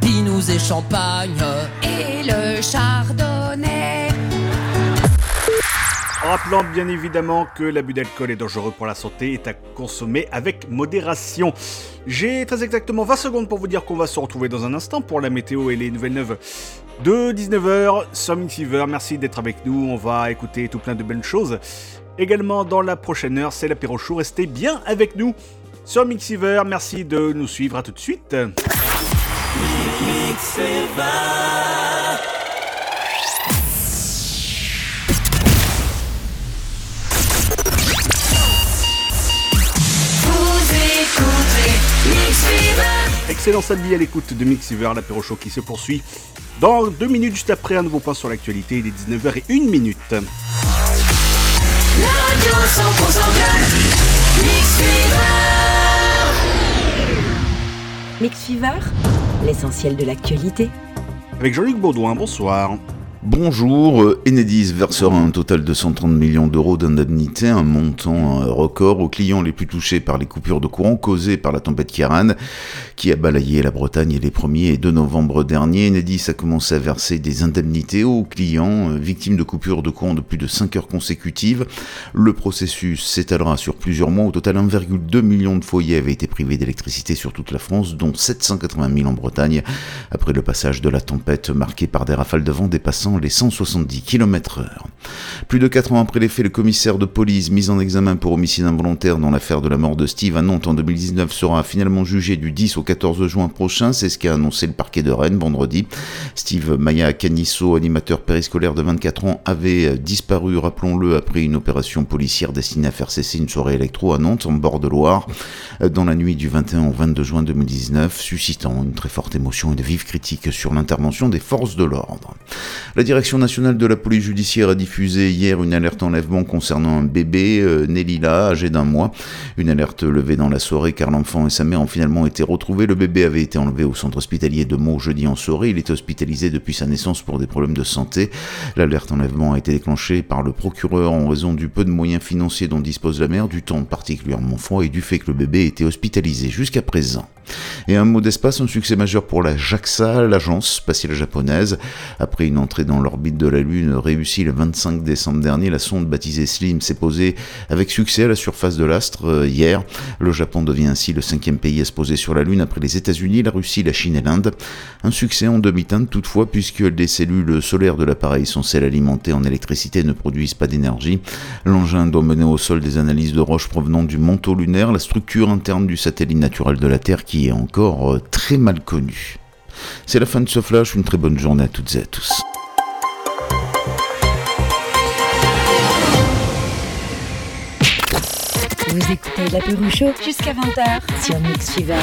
binous et champagne. Et le chardonnay. Rappelant bien évidemment que l'abus d'alcool est dangereux pour la santé et à consommer avec modération. J'ai très exactement 20 secondes pour vous dire qu'on va se retrouver dans un instant pour la météo et les nouvelles neuves de 19h sur Mixiver. Merci d'être avec nous, on va écouter tout plein de belles choses. Également dans la prochaine heure, c'est l'apéro chaud, restez bien avec nous sur Mixiver. Merci de nous suivre, à tout de suite. Vous Excellent samedi à l'écoute de Mixiver, l'apéro chaud qui se poursuit. Dans deux minutes, juste après, un nouveau point sur l'actualité, il est 19h et 1 minute. La radio 100% club. Mix Fever. Mix Fever, l'essentiel de l'actualité. Avec Jean-Luc Baudouin, bonsoir. Bonjour, euh, Enedis versera un total de 130 millions d'euros d'indemnités, un montant euh, record aux clients les plus touchés par les coupures de courant causées par la tempête Kiaran, qui a balayé la Bretagne les 1er et 2 novembre dernier. Enedis a commencé à verser des indemnités aux clients euh, victimes de coupures de courant de plus de 5 heures consécutives. Le processus s'étalera sur plusieurs mois. Au total, 1,2 million de foyers avaient été privés d'électricité sur toute la France, dont 780 000 en Bretagne, après le passage de la tempête marquée par des rafales de vent dépassant les 170 km heure. Plus de 4 ans après les faits, le commissaire de police mis en examen pour homicide involontaire dans l'affaire de la mort de Steve à Nantes en 2019 sera finalement jugé du 10 au 14 juin prochain. C'est ce qu'a annoncé le parquet de Rennes vendredi. Steve Maya Canisso, animateur périscolaire de 24 ans, avait disparu, rappelons-le, après une opération policière destinée à faire cesser une soirée électro à Nantes, en bord de Loire, dans la nuit du 21 au 22 juin 2019, suscitant une très forte émotion et de vives critiques sur l'intervention des forces de l'ordre. La direction nationale de la police judiciaire a diffusé hier une alerte enlèvement concernant un bébé, euh, âgé d'un mois. Une alerte levée dans la soirée car l'enfant et sa mère ont finalement été retrouvés. Le bébé avait été enlevé au centre hospitalier de Meaux jeudi en soirée. Il était hospitalisé depuis sa naissance pour des problèmes de santé. L'alerte enlèvement a été déclenchée par le procureur en raison du peu de moyens financiers dont dispose la mère, du temps particulièrement froid et du fait que le bébé était hospitalisé jusqu'à présent. Et un mot d'espace, un succès majeur pour la JAXA, l'agence spatiale japonaise. Après une entrée dans l'orbite de la Lune réussie le 25 décembre dernier, la sonde baptisée Slim s'est posée avec succès à la surface de l'astre euh, hier. Le Japon devient ainsi le cinquième pays à se poser sur la Lune après les États-Unis, la Russie, la Chine et l'Inde. Un succès en demi-teinte toutefois puisque les cellules solaires de l'appareil censé l'alimenter en électricité ne produisent pas d'énergie. L'engin doit mener au sol des analyses de roches provenant du manteau lunaire, la structure interne du satellite naturel de la Terre qui est encore euh, très mal connue. C'est la fin de ce flash, une très bonne journée à toutes et à tous. Vous écoutez l'apéro chaud jusqu'à 20h sur Mix Fever.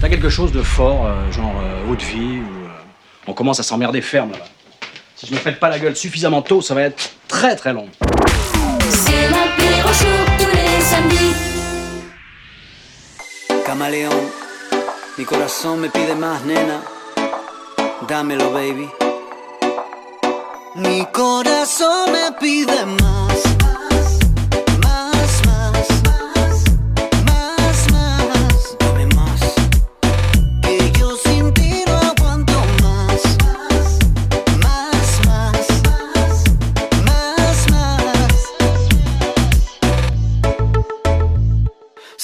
T'as quelque chose de fort, euh, genre euh, haute vie, ou euh, on commence à s'emmerder ferme là. Si je ne pète pas la gueule suffisamment tôt, ça va être très très long. C'est l'apéro chaud tous les samedis. Camaleón, mi corazón me pide más, nena. Dámelo, baby. Mi corazón me pide. Más,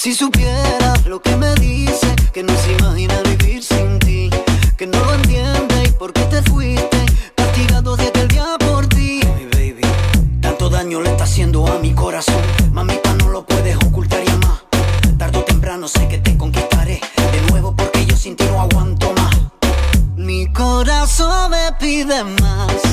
Si supieras lo que me dice, que no se imagina vivir sin ti, que no lo entiende y por qué te fuiste, castigado de aquel día por ti. Mi baby, tanto daño le está haciendo a mi corazón, mamita no lo puedes ocultar ya más. Tarde o temprano sé que te conquistaré de nuevo porque yo sin ti no aguanto más. Mi corazón me pide. Más,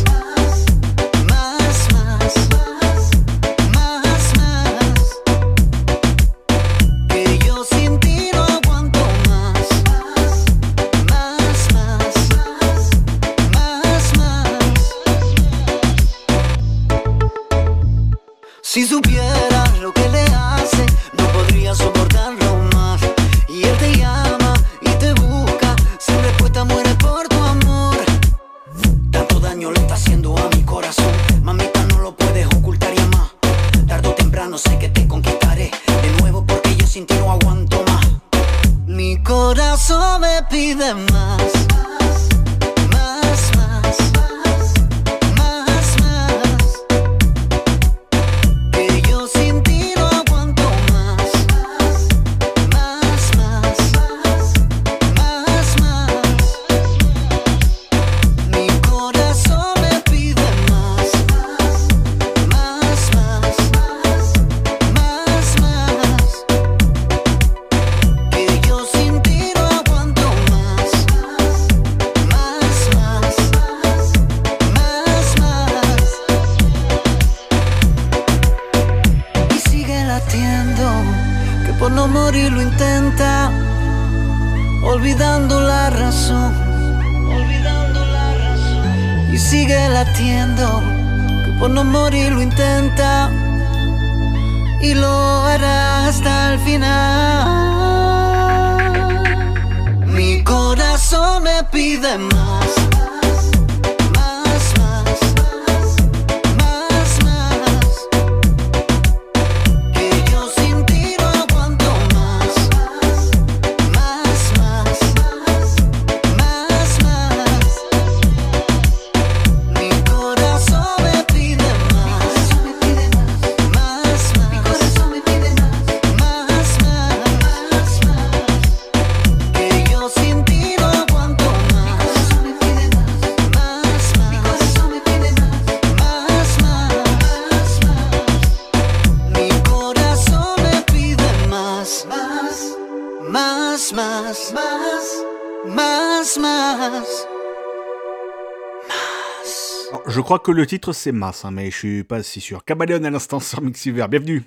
crois que le titre c'est Mass, hein, mais je suis pas si sûr. Caméléon à l'instant sur Mixiver, bienvenue.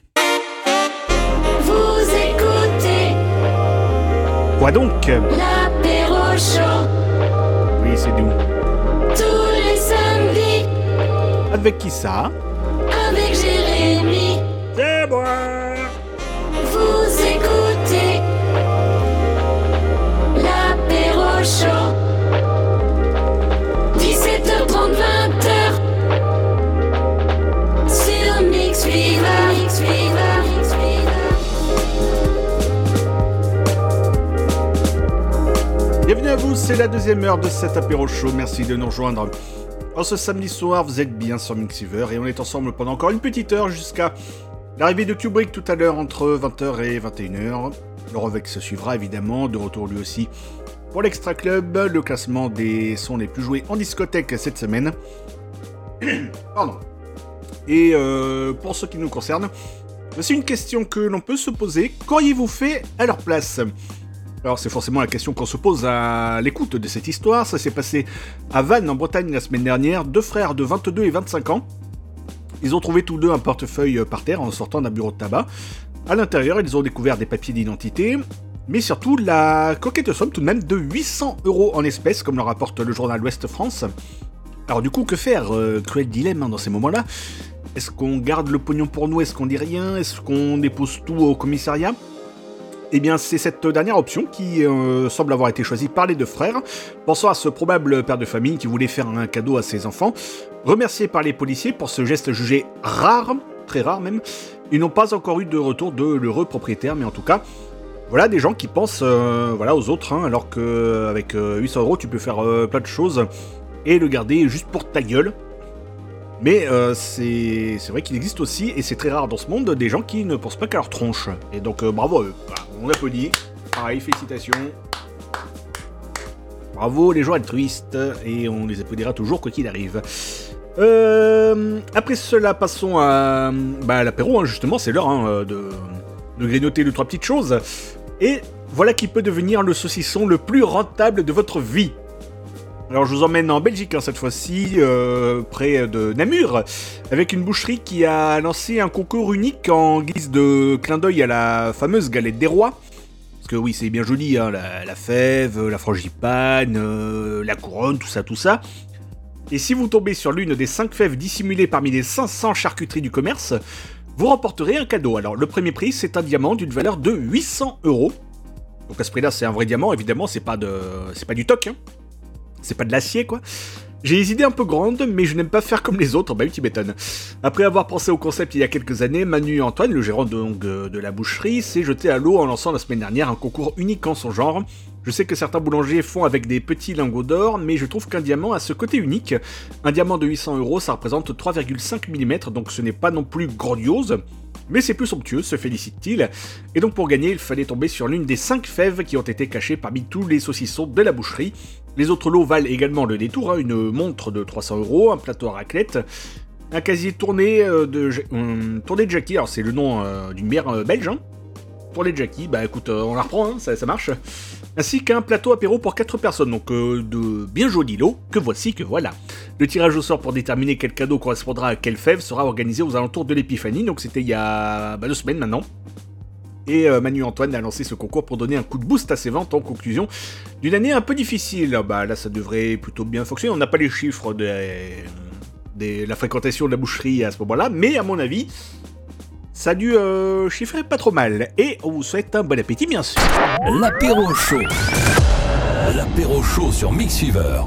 Vous écoutez Quoi donc? L'apéro chaud Oui, c'est nous. tous les samedis Avec qui ça? Avec Jérémy. C'est moi. Vous écoutez l'apéro chaud Vous, c'est la deuxième heure de cet apéro show. Merci de nous rejoindre. En ce samedi soir, vous êtes bien sur Mixiver et on est ensemble pendant encore une petite heure jusqu'à l'arrivée de Kubrick tout à l'heure entre 20h et 21h. Le Revex se suivra évidemment, de retour lui aussi pour l'Extra Club, le classement des sons les plus joués en discothèque cette semaine. Pardon. Et euh, pour ce qui nous concerne, voici une question que l'on peut se poser. Qu'auriez-vous fait à leur place? Alors c'est forcément la question qu'on se pose à l'écoute de cette histoire. Ça s'est passé à Vannes en Bretagne la semaine dernière. Deux frères de 22 et 25 ans. Ils ont trouvé tous deux un portefeuille par terre en sortant d'un bureau de tabac. À l'intérieur, ils ont découvert des papiers d'identité, mais surtout la coquette somme tout de même de 800 euros en espèces, comme le rapporte le journal Ouest France. Alors du coup, que faire euh, Cruel dilemme hein, dans ces moments-là? Est-ce qu'on garde le pognon pour nous? Est-ce qu'on dit rien? Est-ce qu'on dépose tout au commissariat? Eh bien, c'est cette dernière option qui euh, semble avoir été choisie par les deux frères, pensant à ce probable père de famille qui voulait faire un cadeau à ses enfants. Remerciés par les policiers pour ce geste jugé rare, très rare même, ils n'ont pas encore eu de retour de l'heureux propriétaire, mais en tout cas, voilà des gens qui pensent euh, voilà, aux autres, hein, alors qu'avec 800 euros, tu peux faire euh, plein de choses et le garder juste pour ta gueule. Mais euh, c'est vrai qu'il existe aussi, et c'est très rare dans ce monde, des gens qui ne pensent pas qu'à leur tronche. Et donc euh, bravo à eux. On applaudit. Pareil, félicitations. Bravo les gens altruistes, et on les applaudira toujours quoi qu'il arrive. Euh, après cela, passons à, bah, l'apéro, hein, justement, c'est l'heure hein, de, de grignoter deux, trois petites choses. Et voilà qui peut devenir le saucisson le plus rentable de votre vie. Alors je vous emmène en Belgique hein, cette fois-ci, euh, près de Namur, avec une boucherie qui a lancé un concours unique en guise de clin d'œil à la fameuse galette des rois. Parce que oui, c'est bien joli, hein, la, fève, la frangipane, euh, la couronne, tout ça, tout ça. Et si vous tombez sur l'une des 5 fèves dissimulées parmi les 500 charcuteries du commerce, vous remporterez un cadeau. Alors le premier prix, c'est un diamant d'une valeur de 800 euros. Donc à ce prix-là, c'est un vrai diamant, évidemment, c'est pas, de... c'est pas du toc. Hein. C'est pas de l'acier, quoi. J'ai des idées un peu grandes, mais je n'aime pas faire comme les autres, bah oui, tu m'étonnes. Après avoir pensé au concept il y a quelques années, Manu Antoine, le gérant euh, de la boucherie, s'est jeté à l'eau en lançant la semaine dernière un concours unique en son genre. Je sais que certains boulangers font avec des petits lingots d'or, mais je trouve qu'un diamant a ce côté unique. Un diamant de 800 euros, ça représente 3,5 mm, donc ce n'est pas non plus grandiose. Mais c'est plus somptueux, se félicite-t-il. Et donc pour gagner, il fallait tomber sur l'une des 5 fèves qui ont été cachées parmi tous les saucissons de la boucherie. Les autres lots valent également le détour, hein, une montre de 300 euros, un plateau à raclette, un casier tourné euh, de euh, tourné de Jackie, alors c'est le nom euh, d'une bière euh, belge. Hein. Tourné de Jackie, bah écoute, euh, on la reprend, hein, ça, marche. Ainsi qu'un plateau apéro pour 4 personnes, donc euh, de bien jolis lots, que voici que voilà. Le tirage au sort pour déterminer quel cadeau correspondra à quelle fève sera organisé aux alentours de l'épiphanie, donc c'était il y a bah, deux semaines maintenant. Et euh, Manu Antoine a lancé ce concours pour donner un coup de boost à ses ventes en conclusion d'une année un peu difficile. Bah là, ça devrait plutôt bien fonctionner. On n'a pas les chiffres de, la fréquentation de la boucherie à ce moment-là, mais à mon avis, ça a dû euh, chiffrer pas trop mal. Et on vous souhaite un bon appétit, bien sûr. L'apéro chaud. L'apéro chaud sur Mix Fever.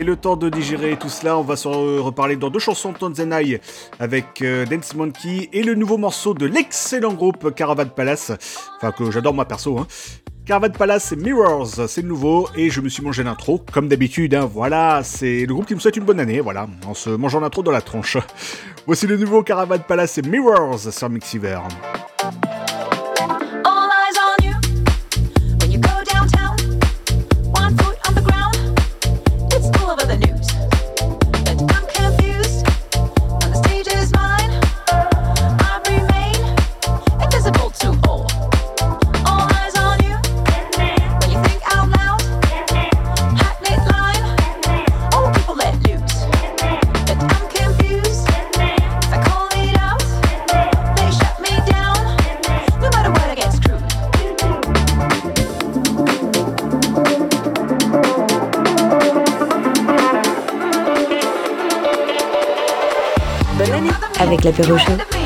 Et le temps de digérer tout cela, on va se re- reparler dans deux chansons Tanzanai avec euh, Dance Monkey et le nouveau morceau de l'excellent groupe Caravan Palace, enfin que j'adore moi perso. Hein. Caravan Palace et Mirrors, c'est nouveau et je me suis mangé l'intro comme d'habitude. Hein. Voilà, c'est le groupe qui me souhaite une bonne année, voilà, en se mangeant l'intro dans la tronche. Voici le nouveau Caravan Palace et Mirrors sur Mixiver. Avec l'apéro chaud.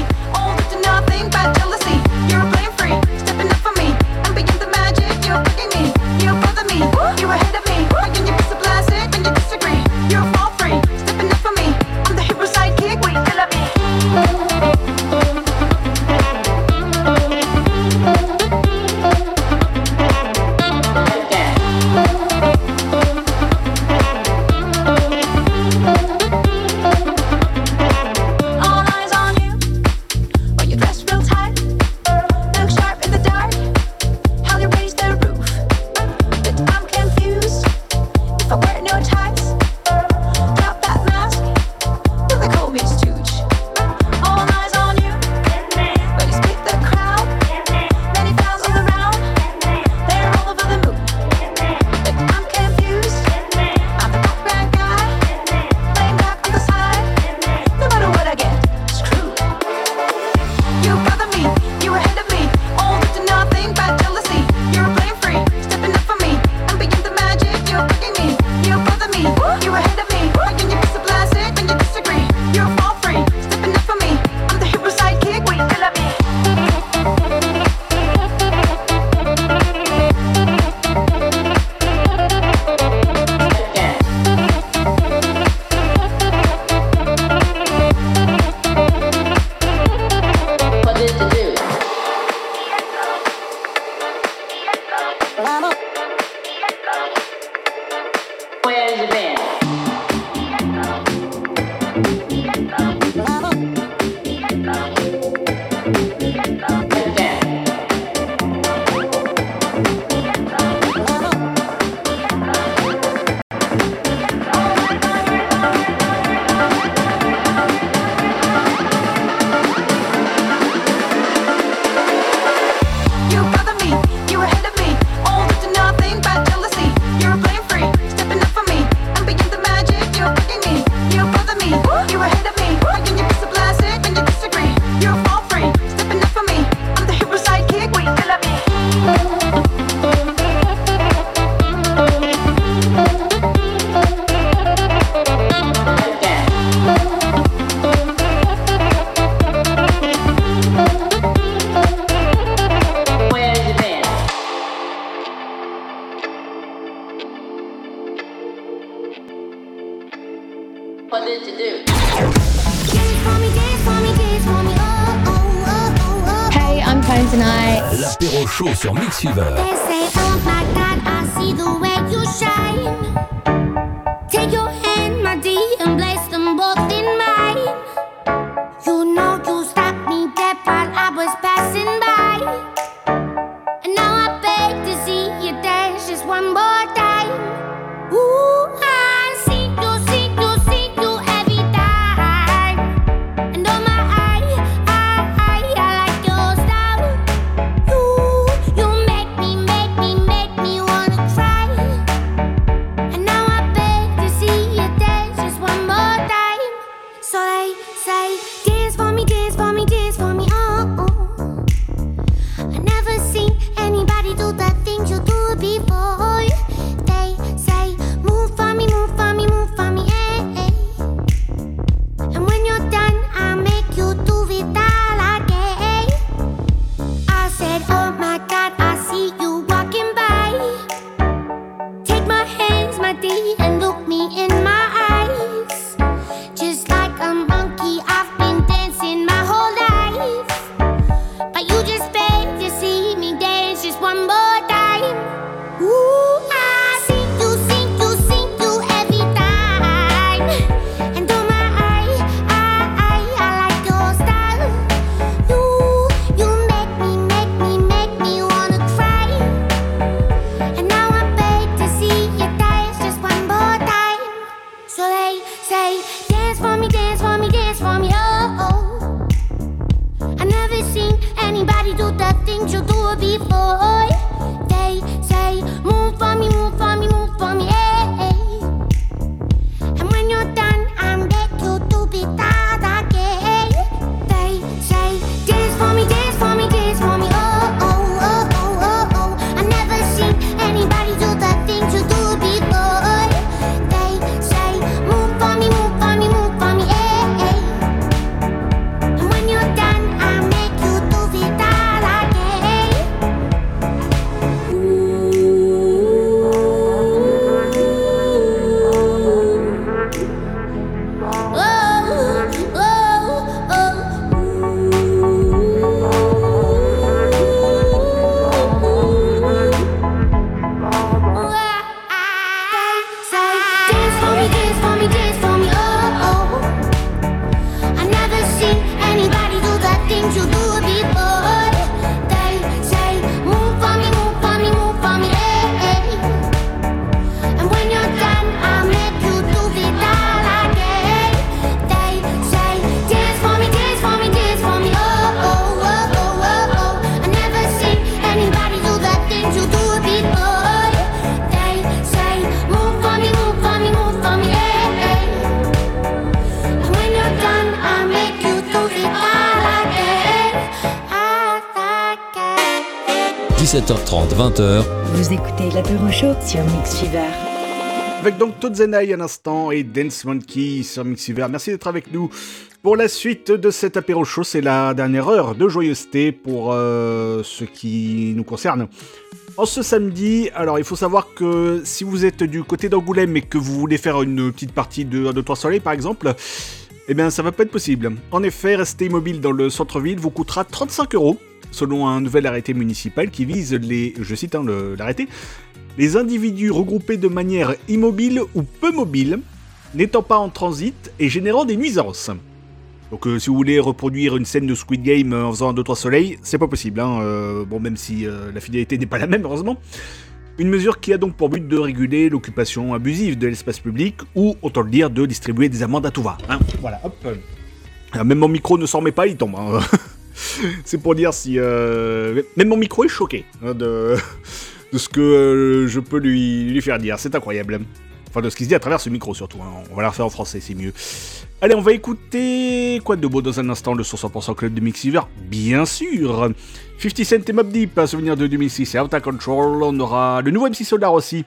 Chaud 20h. Vous écoutez l'apéro chaud sur Mix Fever. Avec donc Todzenai un instant et Dance Monkey sur Mixiver. Merci d'être avec nous pour la suite de cet apéro show. C'est la dernière heure de joyeuseté pour euh, ce qui nous concerne. En ce samedi, alors il faut savoir que si vous êtes du côté d'Angoulême et que vous voulez faire une petite partie de 1, 2, 3 soleil par exemple, eh bien ça va pas être possible. En effet, rester immobile dans le centre-ville vous coûtera 35 euros selon un nouvel arrêté municipal qui vise les, je cite hein, l'arrêté, les individus regroupés de manière immobile ou peu mobile, n'étant pas en transit et générant des nuisances. Donc euh, si vous voulez reproduire une scène de Squid Game euh, en faisant un 2-3 soleil, c'est pas possible. hein, euh, bon, même si la fidélité n'est pas la même, heureusement. Une mesure qui a donc pour but de réguler l'occupation abusive de l'espace public, ou, autant le dire, de distribuer des amendes à tout va. hein. Voilà, hop. Alors, même mon micro ne s'en met pas, il tombe. c'est pour dire si... euh, Même mon micro est choqué hein, de... ce que euh, je peux lui, lui faire dire. C'est incroyable. Enfin, de ce qui se dit à travers ce micro, surtout. hein. On va la refaire en français, c'est mieux. Allez, on va écouter quoi de beau dans un instant le 100% Club de Mixiver? Bien sûr 50 Cent et Mob Deep, un souvenir de 2006 et Out of Control. On aura le nouveau MC Solar aussi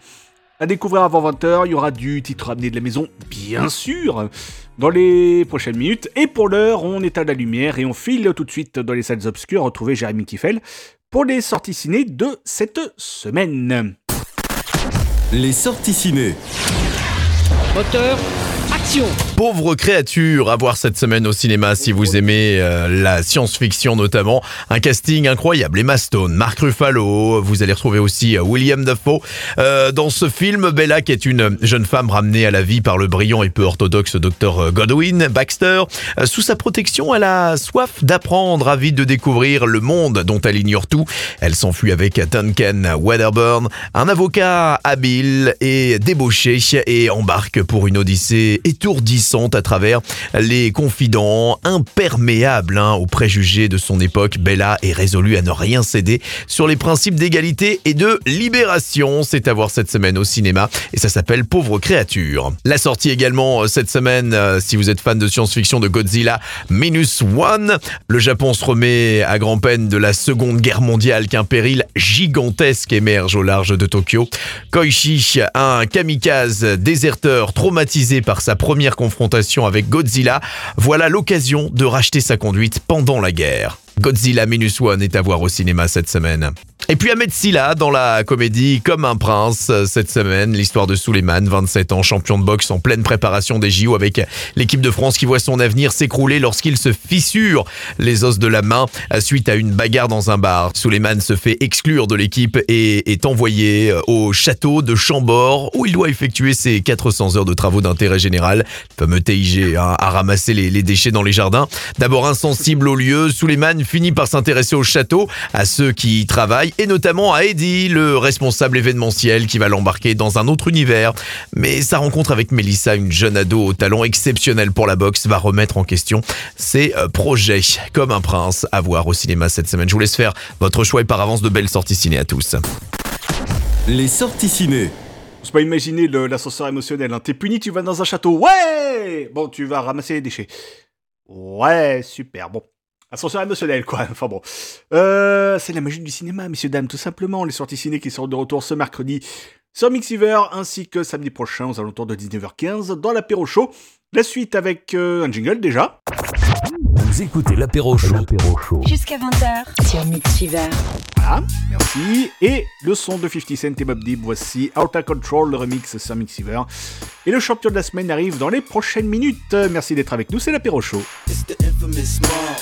à découvrir avant 20h. Il y aura du titre amené de la maison, bien sûr, dans les prochaines minutes. Et pour l'heure, on éteint la lumière et on file tout de suite dans les salles obscures retrouver Jérémy Kiffel pour les sorties ciné de cette semaine. Les sorties ciné. Moteur, action Pauvre créature à voir cette semaine au cinéma si vous aimez euh, la science-fiction notamment. Un casting incroyable. Emma Stone, Mark Ruffalo, vous allez retrouver aussi euh, William Dafoe. Euh, dans ce film, Bella qui est une jeune femme ramenée à la vie par le brillant et peu orthodoxe Dr Godwin Baxter. Sous sa protection, elle a soif d'apprendre, avide de découvrir le monde dont elle ignore tout. Elle s'enfuit avec Duncan Wedderburn, un avocat habile et débauché et embarque pour une odyssée étourdissante à travers les confidents imperméables hein, aux préjugés de son époque. Bella est résolue à ne rien céder sur les principes d'égalité et de libération. C'est à voir cette semaine au cinéma et ça s'appelle Pauvre créature. La sortie également euh, cette semaine, euh, si vous êtes fan de science-fiction de Godzilla Minus One. Le Japon se remet à grand peine de la seconde guerre mondiale qu'un péril gigantesque émerge au large de Tokyo. Koichi, un kamikaze déserteur traumatisé par sa première confrontation avec Godzilla, voilà l'occasion de racheter sa conduite pendant la guerre. Godzilla Minus One est à voir au cinéma cette semaine. Et puis Ahmed Silla dans la comédie Comme un prince euh, cette semaine, l'histoire de Suleiman, 27 ans, champion de boxe en pleine préparation des JO avec l'équipe de France qui voit son avenir s'écrouler lorsqu'il se fissure les os de la main euh, suite à une bagarre dans un bar. Suleiman se fait exclure de l'équipe et est envoyé euh, au château de Chambord où il doit effectuer ses 400 heures de travaux d'intérêt général, le fameux TIG, hein, à ramasser les, déchets dans les jardins. D'abord insensible au lieu, Suleiman finit par s'intéresser au château, à ceux qui y travaillent et notamment à Eddie, le responsable événementiel qui va l'embarquer dans un autre univers. Mais sa rencontre avec Melissa, une jeune ado au talent exceptionnel pour la boxe, va remettre en question ses euh, projets. Comme un prince à voir au cinéma cette semaine. Je vous laisse faire votre choix et par avance de belles sorties ciné à tous. Les sorties ciné. On se pas imaginer l'ascenseur émotionnel. Hein. T'es puni, tu vas dans un château. Ouais Bon, tu vas ramasser les déchets. Ouais, super. Bon. Ascenseur émotionnel, quoi. Enfin bon. Euh, c'est la magie du cinéma, messieurs, dames, tout simplement. Les sorties ciné qui sont de retour ce mercredi sur Mixiver, ainsi que samedi prochain aux alentours de 19h15 dans l'apéro show. La suite avec euh, un jingle déjà. Vous écoutez l'apéro chaud. Jusqu'à 20h sur Mix Fever. Voilà, merci. Et le son de 50 Cent et Bob Deep, voici Out of Control, le remix sur Mixiver. Et le champion de la semaine arrive dans les prochaines minutes. Merci d'être avec nous, c'est l'apéro show. It's the infamous mob,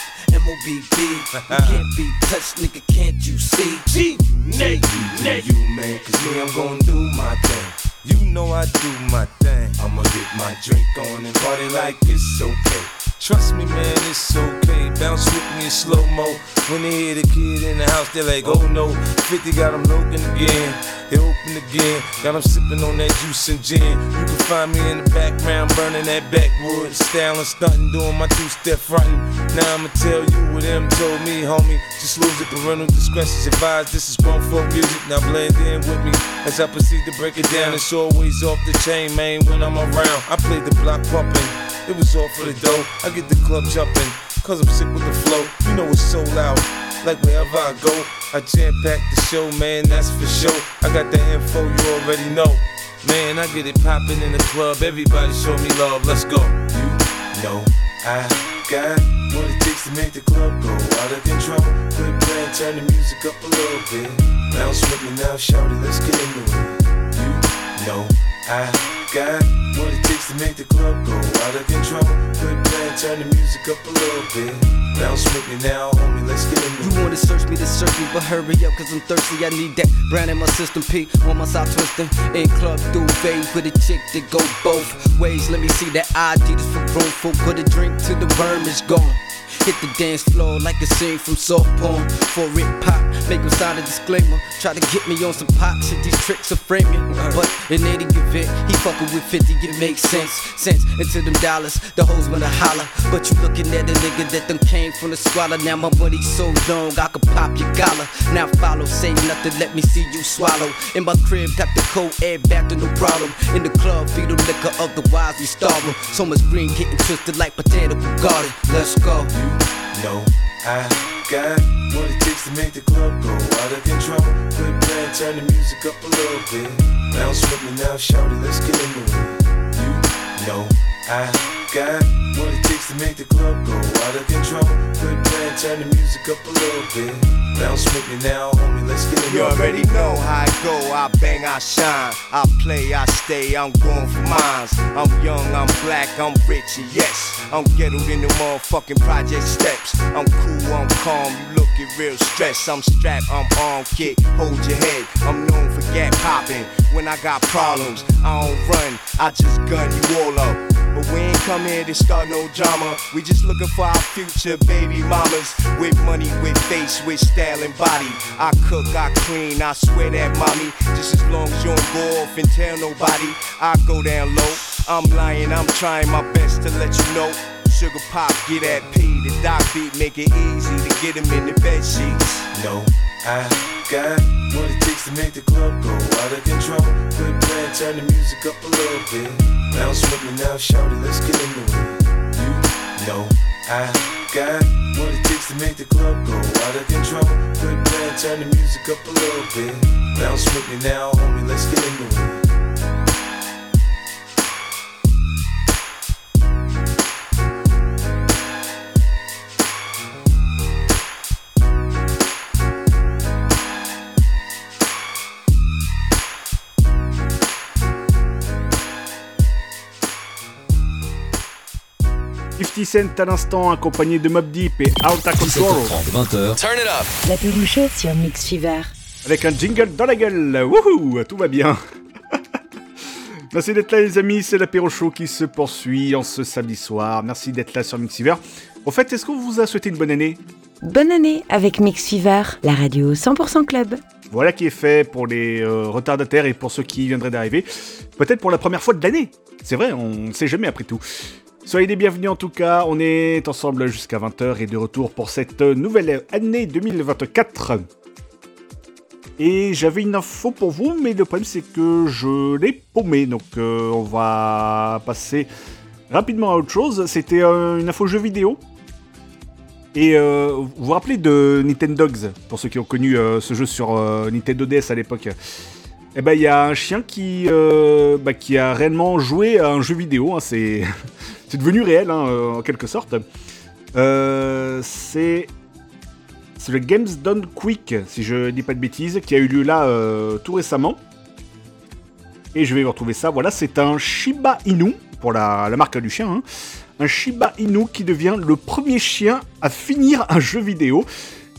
You can't be touched, nigga, can't you see? G, Nate, Nate. You, man, cause me, I'm gonna do my thing. You know I do my thing. I'ma get my drink on and party like it's okay. Trust me, man, it's okay. Bounce with me in slow mo. When they hear the kid in the house, they're like, oh no. 50 got them looking again. They open again. Got them sipping on that juice and gin. You can find me in the background burning that backwood. Styling, stunting, doing my two step frontin'. Now I'ma tell you what them told me, homie. Just lose it, parental discretion's advised. This is grown folk music. Now blend in with me as I proceed to break it down. It's always off the chain, man, when I'm around. I play the block pumping. It was all for the dough. I get the club jumping, cause I'm sick with the flow. You know it's so loud. like wherever I go. I jam pack the show, man, that's for sure. I got the info you already know. Man, I get it poppin' in the club, everybody show me love, let's go. You know I got what it takes to make the club go out of control. Quit playing, turn the music up a little bit. Bounce with me now, shout it, let's get into it. You know I got what it takes to make the club go out of control. Quit playing, turn the music up a little bit. Bounce with me now, homie, let's get it. You wanna search me to search me, but hurry up, cause I'm thirsty. I need that brand in my system, P on my side twisting. In club through duvet with a chick that go both ways. Let me see that ID that's for grown folk. Put a drink to the worm is gone. Hit the dance floor like a scene from soft porn. For it pop, make him sign a disclaimer. Try to get me on some pop shit, these tricks are framing. But in any event, he fucking with 50, it makes sense. Sense into them dollars, the hoes wanna holler. But you looking at a nigga that done came from the squalor. Now my money so long, I could pop your collar. Now follow, say nothing, let me see you swallow. In my crib, got the cold air back to no problem. In the club, feed them liquor, otherwise we starve. So much green getting twisted like botanical garden. Let's go. Know I got what it takes to make the club go out of control. Quit playing, turn the music up a little bit. Bounce with me now, shout it, let's get into it. You know I got what it takes to make the club go out of control. Quit playing, turn the music up a little bit. Bounce with me now, homie, let's get into You already know how I go, I bang, I shine. I play, I stay, I'm going for mines. I'm young, I'm black, I'm rich, and yes. I'm ghettoed in the motherfucking project steps. I'm cool, I'm calm, you looking real stressed. I'm strapped, I'm on kick, hold your head. I'm known for gap popping. When I got problems, I don't run, I just gun you all up. But we ain't come here to start no drama. We just looking for our future baby mamas. With money, with face, with style and body. I cook, I clean, I swear that mommy. Just as long as you don't go off and tell nobody, I go down low. I'm lying, I'm trying my best to let you know. Sugar pop, get that P. The doc beat, make it easy to get him in the bed sheets. know I got what it takes to make the club go out of control. Quit playing, turn the music up a little bit. With me now, shout it, let's get into it. You know I got what it takes to make the club go out of control. Quit playing, turn the music up a little bit. Bounce with me now, homie, let's get into it. « 50 Cent à l'instant, accompagné de Mob Deep et Out of Control. 20h. Turn it up. La Péluchée sur Mix Fever. Avec un jingle dans la gueule. Wouhou, tout va bien. Merci d'être là les amis, c'est l'apéro show qui se poursuit en ce samedi soir. Merci d'être là sur Mixiver. Au fait, est-ce qu'on vous a souhaité une bonne année? Bonne année avec Mix Fever, la radio 100% club. Voilà qui est fait pour les euh, retardataires et pour ceux qui viendraient d'arriver. Peut-être pour la première fois de l'année. C'est vrai, on ne sait jamais après tout. Soyez les bienvenus en tout cas, on est ensemble jusqu'à 20h et de retour pour cette nouvelle année 2024. Et j'avais une info pour vous, mais le problème c'est que je l'ai paumé, donc euh, on va passer rapidement à autre chose. C'était une info jeu vidéo. Et euh, vous vous rappelez de Nintendogs, pour ceux qui ont connu euh, ce jeu sur euh, Nintendo DS à l'époque? Eh ben il y a un chien qui, bah, qui a réellement joué à un jeu vidéo, hein, c'est c'est devenu réel hein, euh, en quelque sorte. Euh, c'est le Games Done Quick, si je dis pas de bêtises, qui a eu lieu là euh, tout récemment. Et je vais vous retrouver ça. Voilà, c'est un Shiba Inu, pour la, marque du chien. hein. Un Shiba Inu qui devient le premier chien à finir un jeu vidéo.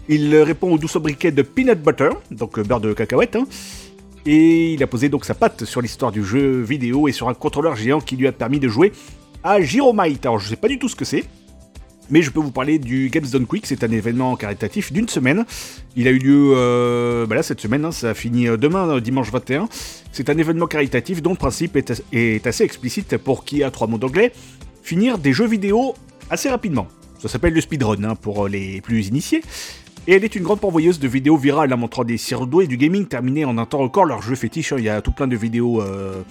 Il répond au doux sobriquet de Peanut Butter, donc beurre de cacahuète. hein. Et il a posé donc sa patte sur l'histoire du jeu vidéo et sur un contrôleur géant qui lui a permis de jouer à Gyromite. Alors je sais pas du tout ce que c'est. Mais je peux vous parler du Games Done Quick, c'est un événement caritatif d'une semaine. Il a eu lieu euh, bah là cette semaine, hein, ça finit euh, demain, euh, dimanche 21. C'est un événement caritatif dont le principe est, as- est assez explicite pour qui a trois mots d'anglais. Finir des jeux vidéo assez rapidement. Ça s'appelle le speedrun hein, pour les plus initiés. Et elle est une grande pourvoyeuse de vidéos virales en montrant des surdoués du gaming terminés en un temps record leur jeu fétiche. hein. Il y a tout plein de vidéos euh,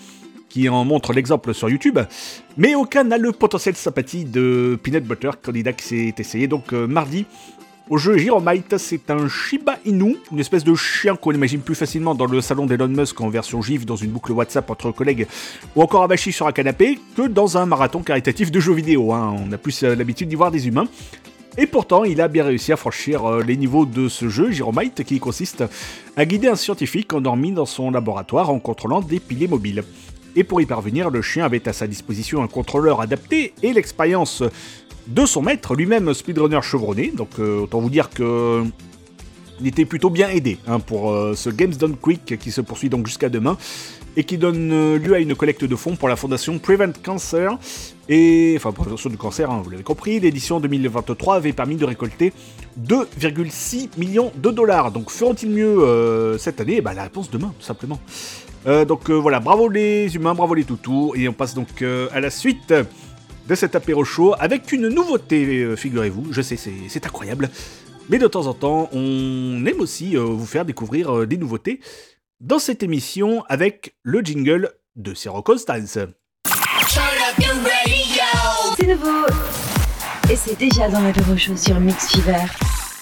qui en montrent l'exemple sur YouTube. Mais aucun n'a le potentiel sympathie de Peanut Butter, candidat qui s'est essayé donc euh, mardi au jeu Gyromite. C'est un Shiba Inu, une espèce de chien qu'on imagine plus facilement dans le salon d'Elon Musk en version GIF, dans une boucle WhatsApp entre collègues, ou encore abachi sur un canapé, que dans un marathon caritatif de jeux vidéo. hein. On a plus euh, l'habitude d'y voir des humains. Et pourtant, il a bien réussi à franchir euh, les niveaux de ce jeu, Gyromite, qui consiste à guider un scientifique endormi dans son laboratoire en contrôlant des piliers mobiles. Et pour y parvenir, le chien avait à sa disposition un contrôleur adapté et l'expérience de son maître, lui-même speedrunner chevronné. Donc euh, autant vous dire que il était plutôt bien aidé hein, pour euh, ce Games Done Quick qui se poursuit donc jusqu'à demain et qui donne euh, lieu à une collecte de fonds pour la fondation Prevent Cancer. Et enfin, prévention du cancer, hein, vous l'avez compris, l'édition 2023 avait permis de récolter 2,6 millions de dollars. Donc feront-ils mieux cette année? Bah, La réponse demain, tout simplement. Euh, donc euh, voilà, bravo les humains, bravo les toutous. Et on passe donc euh, à la suite de cet apéro chaud avec une nouveauté, figurez-vous. Je sais, c'est incroyable. Mais de temps en temps, on aime aussi vous faire découvrir des nouveautés dans cette émission avec le jingle de Zero Constance. C'est nouveau et c'est déjà dans l'apéro chaud sur Mix Fever.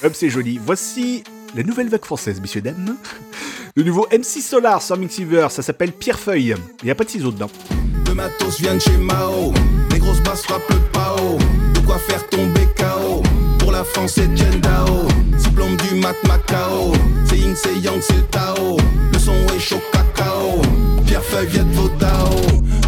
Hop, c'est joli. Voici la nouvelle vague française, messieurs, dames. Le nouveau MC Solar sur Mixiver, ça s'appelle Pierrefeuille. Il n'y a pas de ciseaux dedans. Le matos vient de chez Mao. Les grosses basses frappent le pao. De quoi faire tomber KO. Pour la France, c'est Dao. Diplôme du mat Macao. C'est Ying, c'est Yang, c'est le Tao. Le son est chaud cacao. Pierre Feuille vient de vos Tao.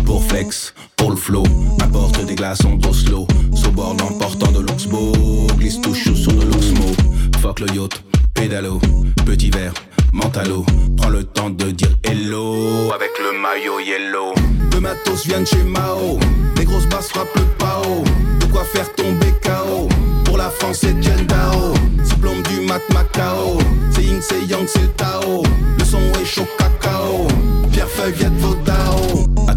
Pour flex, pour le flow. Apporte des glaçons d'Oslo. Sous bord l'emportant de l'Oxbow. Glisse tout chaud sur de l'Oxmo. Fuck le yacht, pédalo. Petit verre, mentalo. Prends le temps de dire hello. Avec le maillot yellow. Le matos vient de chez Mao. Les grosses basses frappent le pao. De quoi faire tomber KO. Pour la France, c'est Dao. Diplôme du mat Macao. C'est Ying, c'est Yang, c'est Tao. Le son est chaud cacao. Pierre Feuille vient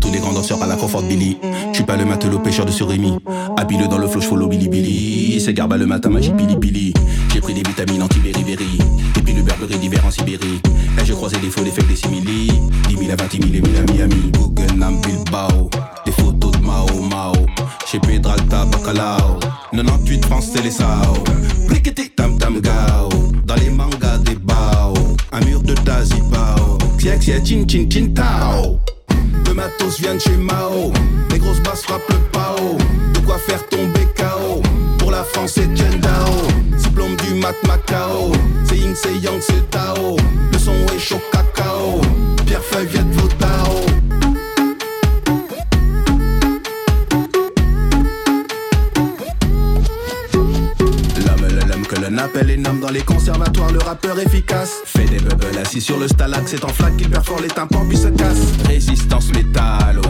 tous les grands danseurs à la confort Billy. Suis pas le matelot pêcheur de surimi. Habile dans le flow, follow Billy Billy. C'est garba le matin, magie Billy Billy. J'ai pris des vitamines anti-beriberi. Et puis le Burberry d'hiver en Sibérie. Et j'ai croisé des faux, des fakes, des simili. 10 000 à 20 000 et 1000 à Miami. Guggenheim, Bilbao. Des photos de Mao Mao. Chez Pedralta, Bacalao. 98 France, c'est les Sao. Briqueté, tam tam gao. Dans les mangas des bao. Un mur de Tazibao. Xia xia chin chin chin tao. Le matos vient de chez Mao. Les grosses basses frappent le pao. De quoi faire tomber KO. Pour la France, c'est Dao. Diplôme du mat Macao. C'est Ying, c'est Yang, c'est Tao. Le son est chaud cacao. Pierre Feuille vos Tao. Appelle les noms dans les conservatoires, le rappeur efficace. Fait des bubbles assis sur le stalag, c'est en flaque qu'il perfore les tympans puis se casse. Résistance métallo,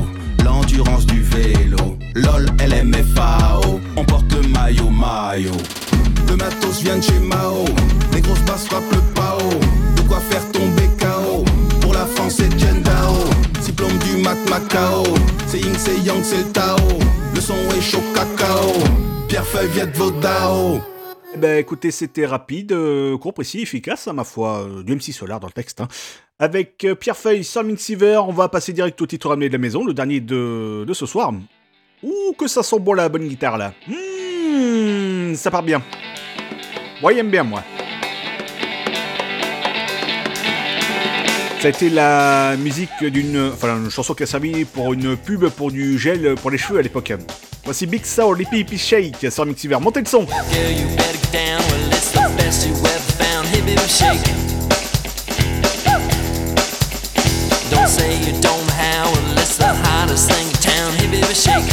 l'endurance du vélo. LOL, LMFAO, on porte le maillot maillot. Le matos vient de chez Mao, les grosses basses frappent le pao. De quoi faire tomber KO. Pour la France, c'est Dao. Diplôme du mat Macao. C'est Ying, c'est Yang, c'est Tao. Le son est chaud cacao. Pierre Feuille vient de vos Dao. Eh ben écoutez, c'était rapide, euh, court, précis, efficace, à ma foi, euh, du MC Solar dans le texte. hein. Avec euh, Pierrefeuille sur Mixiver, on va passer direct au titre ramené de la maison, le dernier de, de ce soir. Ouh, que ça sent bon la bonne guitare là. Mmh, ça part bien. Moi, j'aime bien, moi. Ça a été la musique d'une. Enfin, une chanson qui a servi pour une pub pour du gel pour les cheveux à l'époque. Voici Big Soul, Lippy Hippie Shake sur Mixiver. Montez le son! Don't say you don't how. It's the hottest thing in town. Hey, baby, shake.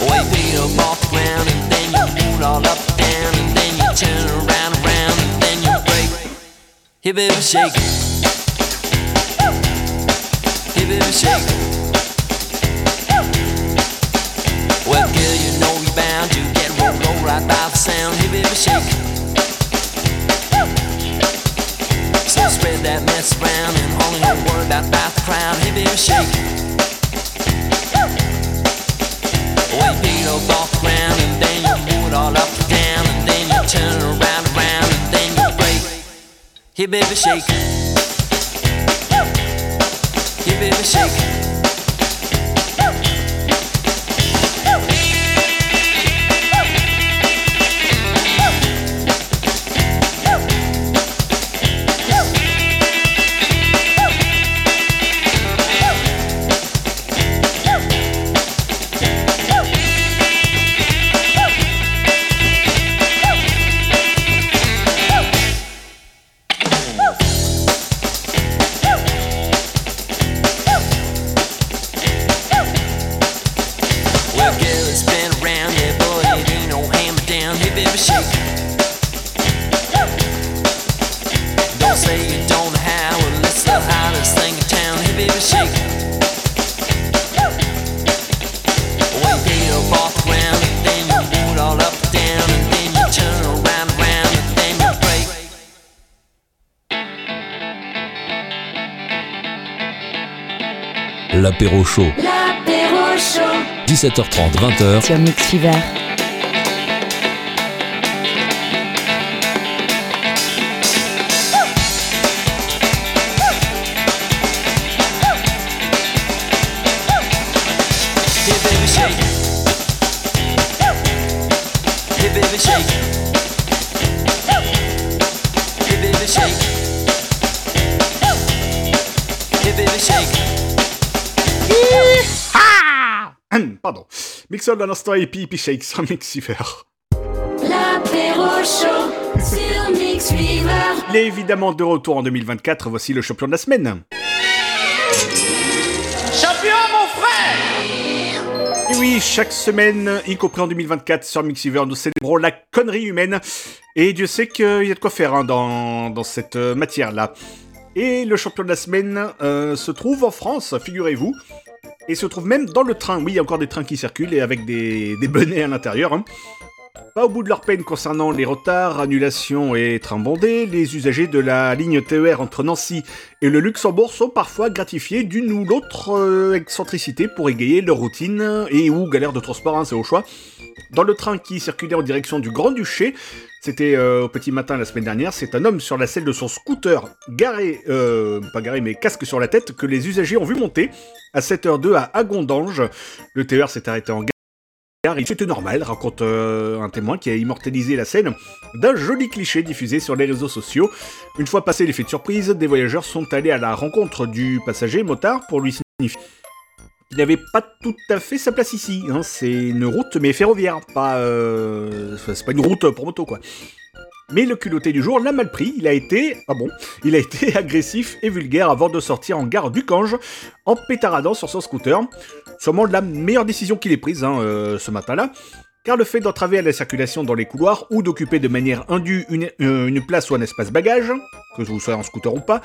Way beat up off the ground, and then you move all up and down, and then you turn around, around, and then you break. Hey, baby, shake. Hey, baby, shake. Well, girl, you know you're bound to get rolled roll right by the sound. Hey, baby, shake. So spread that mess around and only don't worry about, about the crowd. Hey, baby, shake. Well, you beat up off the ground and then you move it all up and down and then you turn around, around and then you break. Hey, baby, shake. Hey, baby, shake. L'apéro chaud. L'apéro chaud. 17h30, 20h. Sur Mix Fever. Dans l'instant et Pipi Shake sur. L'apéro chaud sur. Il est évidemment de retour en 2024. Voici le champion de la semaine. Champion, mon frère Et oui, chaque semaine, y compris en 2024 sur Mixiver, nous célébrons la connerie humaine. Et Dieu sait qu'il y a de quoi faire hein, dans, dans cette euh, matière-là. Et le champion de la semaine euh, se trouve en France, figurez-vous. Et se trouve même dans le train. Oui, il y a encore des trains qui circulent et avec des, des bonnets à l'intérieur. hein. Pas au bout de leur peine concernant les retards, annulations et trains bondés, les usagers de la ligne TER entre Nancy et le Luxembourg sont parfois gratifiés d'une ou l'autre euh, excentricité pour égayer leur routine et ou galère de transport, hein, c'est au choix. Dans le train qui circulait en direction du Grand-Duché, c'était euh, au petit matin la semaine dernière, c'est un homme sur la selle de son scooter, garé, euh, pas garé mais casque sur la tête, que les usagers ont vu monter à 7h02 à Agondange. Le TER s'est arrêté en gare. C'était normal, raconte euh, un témoin qui a immortalisé la scène d'un joli cliché diffusé sur les réseaux sociaux. Une fois passé l'effet de surprise, des voyageurs sont allés à la rencontre du passager motard pour lui signifier qu'il n'avait pas tout à fait sa place ici. hein. C'est une route mais ferroviaire, pas euh, c'est pas une route pour moto quoi. Mais le culotté du jour l'a mal pris, il a été, ah bon, il a été agressif et vulgaire avant de sortir en gare du Cange en pétaradant sur son scooter. Sûrement la meilleure décision qu'il ait prise hein, euh, ce matin-là, car le fait d'entraver à la circulation dans les couloirs ou d'occuper de manière indue une, euh, une place ou un espace bagage, que vous soyez en scooter ou pas,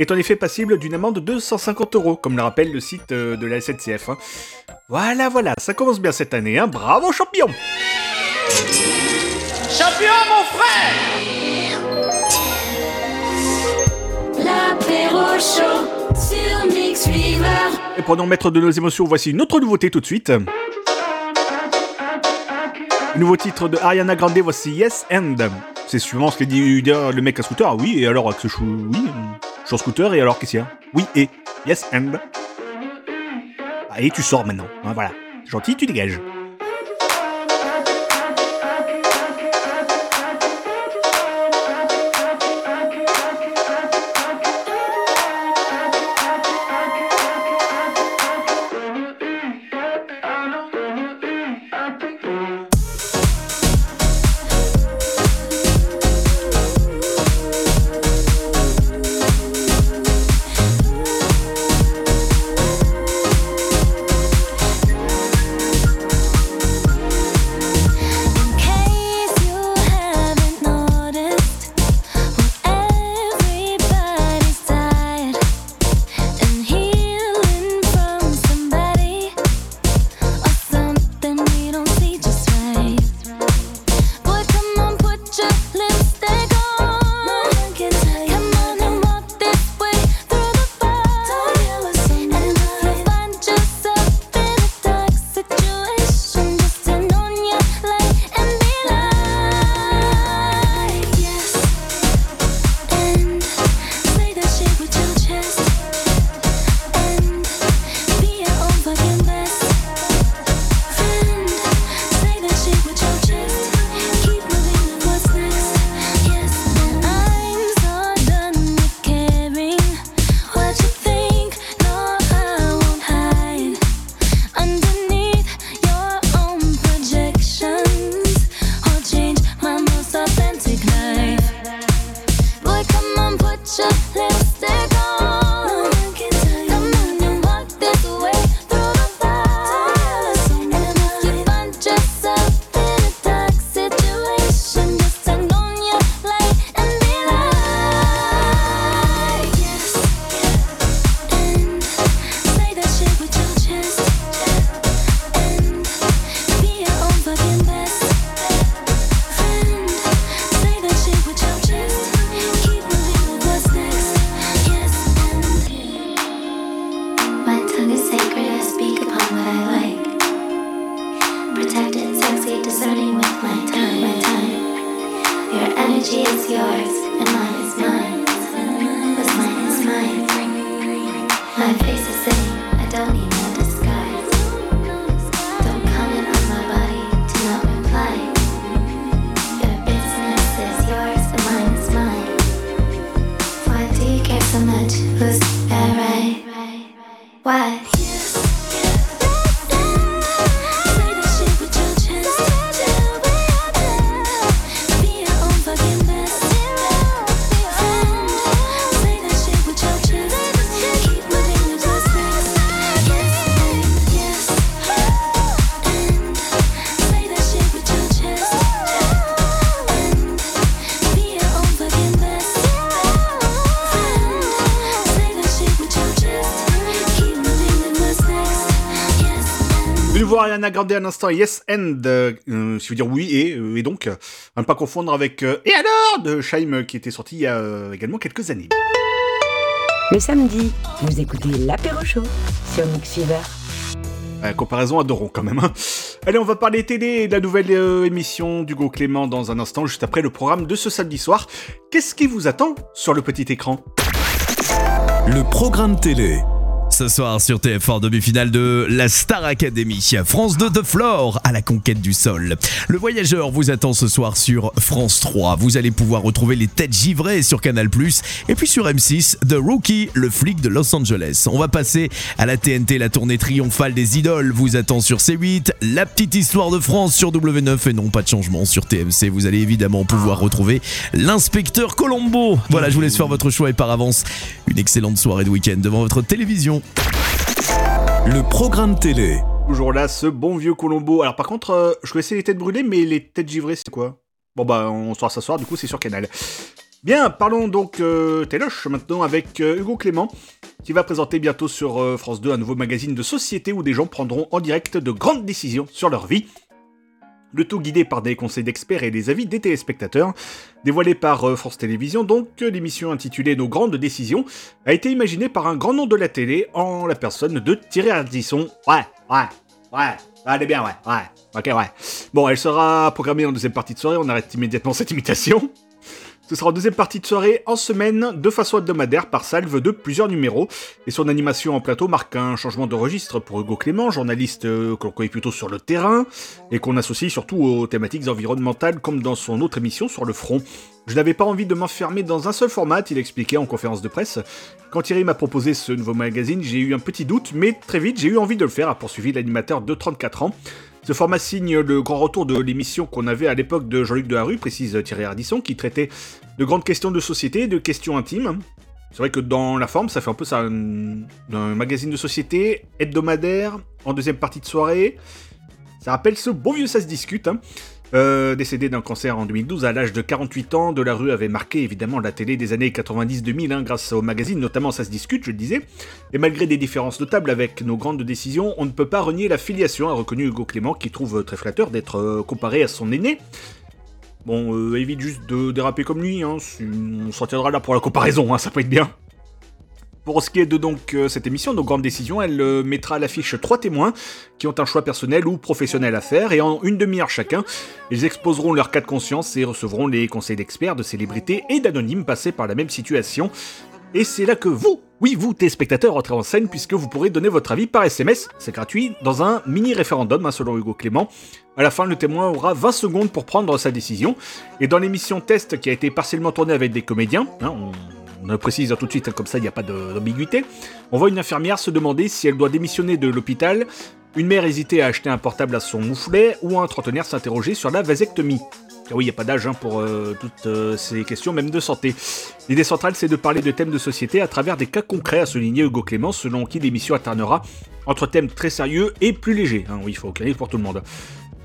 est en effet passible d'une amende de 250 euros, comme le rappelle le site euh, de la SNCF. hein. Voilà, voilà, ça commence bien cette année, hein. bravo champion Champion, mon frère L'apéro chaud sur Mix Fever. Et prenons maître de nos émotions, voici une autre nouveauté tout de suite. Nouveau titre de Ariana Grande, voici Yes and. C'est suivant ce que dit dire le mec à scooter. Ah oui, et alors que je suis. Oui, je suis en scooter, et alors qu'est-ce qu'il y a? Oui, et. Yes and. Ah, et tu sors maintenant. hein, voilà. Gentil, tu dégages. My face is saying Grande à l'instant, Yes and, euh, euh, qui veut dire oui et, euh, et donc, euh, à ne pas confondre avec euh, Et alors de Scheim qui était sorti il y a euh, également quelques années. Le samedi, vous écoutez l'apéro show sur Mix Fever. Euh, comparaison adorons quand même. hein. Allez, on va parler télé et de la nouvelle euh, émission d'Hugo Clément dans un instant, juste après le programme de ce samedi soir. Qu'est-ce qui vous attend sur le petit écran? Le programme télé. Ce soir sur TF1, demi-finale de la Star Academy. France 2 The Floor à la conquête du sol. Le voyageur vous attend ce soir sur France 3. Vous allez pouvoir retrouver les têtes givrées sur Canal+. Et puis sur M6, The Rookie, le flic de Los Angeles. On va passer à la TNT, la tournée triomphale des idoles vous attend sur C8. La petite histoire de France sur W9 et non pas de changement sur TMC. Vous allez évidemment pouvoir retrouver l'inspecteur Colombo. Voilà, je vous laisse faire votre choix et par avance, une excellente soirée de week-end devant votre télévision. Le programme télé. Toujours là, ce bon vieux Colombo. Alors par contre, euh, je connaissais les têtes brûlées, mais les têtes givrées, c'est quoi? Bon bah, on saura s'asseoir, du coup c'est sur Canal. Bien, parlons donc euh, maintenant avec euh, Hugo Clément, qui va présenter bientôt sur euh, France 2 un nouveau magazine de société où des gens prendront en direct de grandes décisions sur leur vie. Le tout guidé par des conseils d'experts et des avis des téléspectateurs. Dévoilé par euh, France Télévisions, donc, l'émission intitulée Nos grandes décisions a été imaginée par un grand nom de la télé en la personne de Thierry Ardisson. Ouais, ouais, ouais, elle est bien, ouais, ouais, ok, ouais. Bon, elle sera programmée en deuxième partie de soirée, on arrête immédiatement cette imitation. Ce sera en deuxième partie de soirée, en semaine, de façon hebdomadaire, par salve de plusieurs numéros. Et son animation en plateau marque un changement de registre pour Hugo Clément, journaliste euh, que l'on connaît plutôt sur le terrain, et qu'on associe surtout aux thématiques environnementales, comme dans son autre émission sur le front. Je n'avais pas envie de m'enfermer dans un seul format, il expliquait en conférence de presse. Quand Thierry m'a proposé ce nouveau magazine, j'ai eu un petit doute, mais très vite j'ai eu envie de le faire, a poursuivi l'animateur de 34 ans. Ce format signe le grand retour de l'émission qu'on avait à l'époque de Jean-Luc Delarue, précise Thierry Ardisson, qui traitait de grandes questions de société de questions intimes. C'est vrai que dans la forme, ça fait un peu ça, un, un magazine de société, hebdomadaire, en deuxième partie de soirée. Ça rappelle ce bon vieux Ça se discute. hein. Euh, décédé d'un cancer en 2012 à l'âge de 48 ans, Delarue avait marqué évidemment la télé des années 90-2000 hein, grâce au magazine, notamment Ça se discute, je le disais. Et malgré des différences notables avec nos grandes décisions, on ne peut pas renier la filiation, a reconnu Hugo Clément, qui trouve très flatteur d'être euh, comparé à son aîné. Bon, euh, évite juste de déraper comme lui, hein, on s'en tiendra là pour la comparaison, hein, ça peut être bien. Pour ce qui est de donc euh, cette émission, nos grandes décisions, elle euh, mettra à l'affiche trois témoins qui ont un choix personnel ou professionnel à faire et en une demi-heure chacun, ils exposeront leur cas de conscience et recevront les conseils d'experts, de célébrités et d'anonymes passés par la même situation. Et c'est là que vous, oui vous, téléspectateurs, entrez en scène puisque vous pourrez donner votre avis par SMS, c'est gratuit, dans un mini référendum hein, selon Hugo Clément. À la fin, le témoin aura 20 secondes pour prendre sa décision. Et dans l'émission test qui a été partiellement tournée avec des comédiens, hein, on, on le précise tout de suite, hein, comme ça il n'y a pas d'ambiguïté, on voit une infirmière se demander si elle doit démissionner de l'hôpital, une mère hésiter à acheter un portable à son mouflet, ou un trentenaire s'interroger sur la vasectomie. Car oui, il n'y a pas d'âge hein, pour euh, toutes euh, ces questions, même de santé. L'idée centrale, c'est de parler de thèmes de société à travers des cas concrets, a souligné Hugo Clément, selon qui l'émission alternera entre thèmes très sérieux et plus légers. Hein, oui, il faut clarifier pour tout le monde.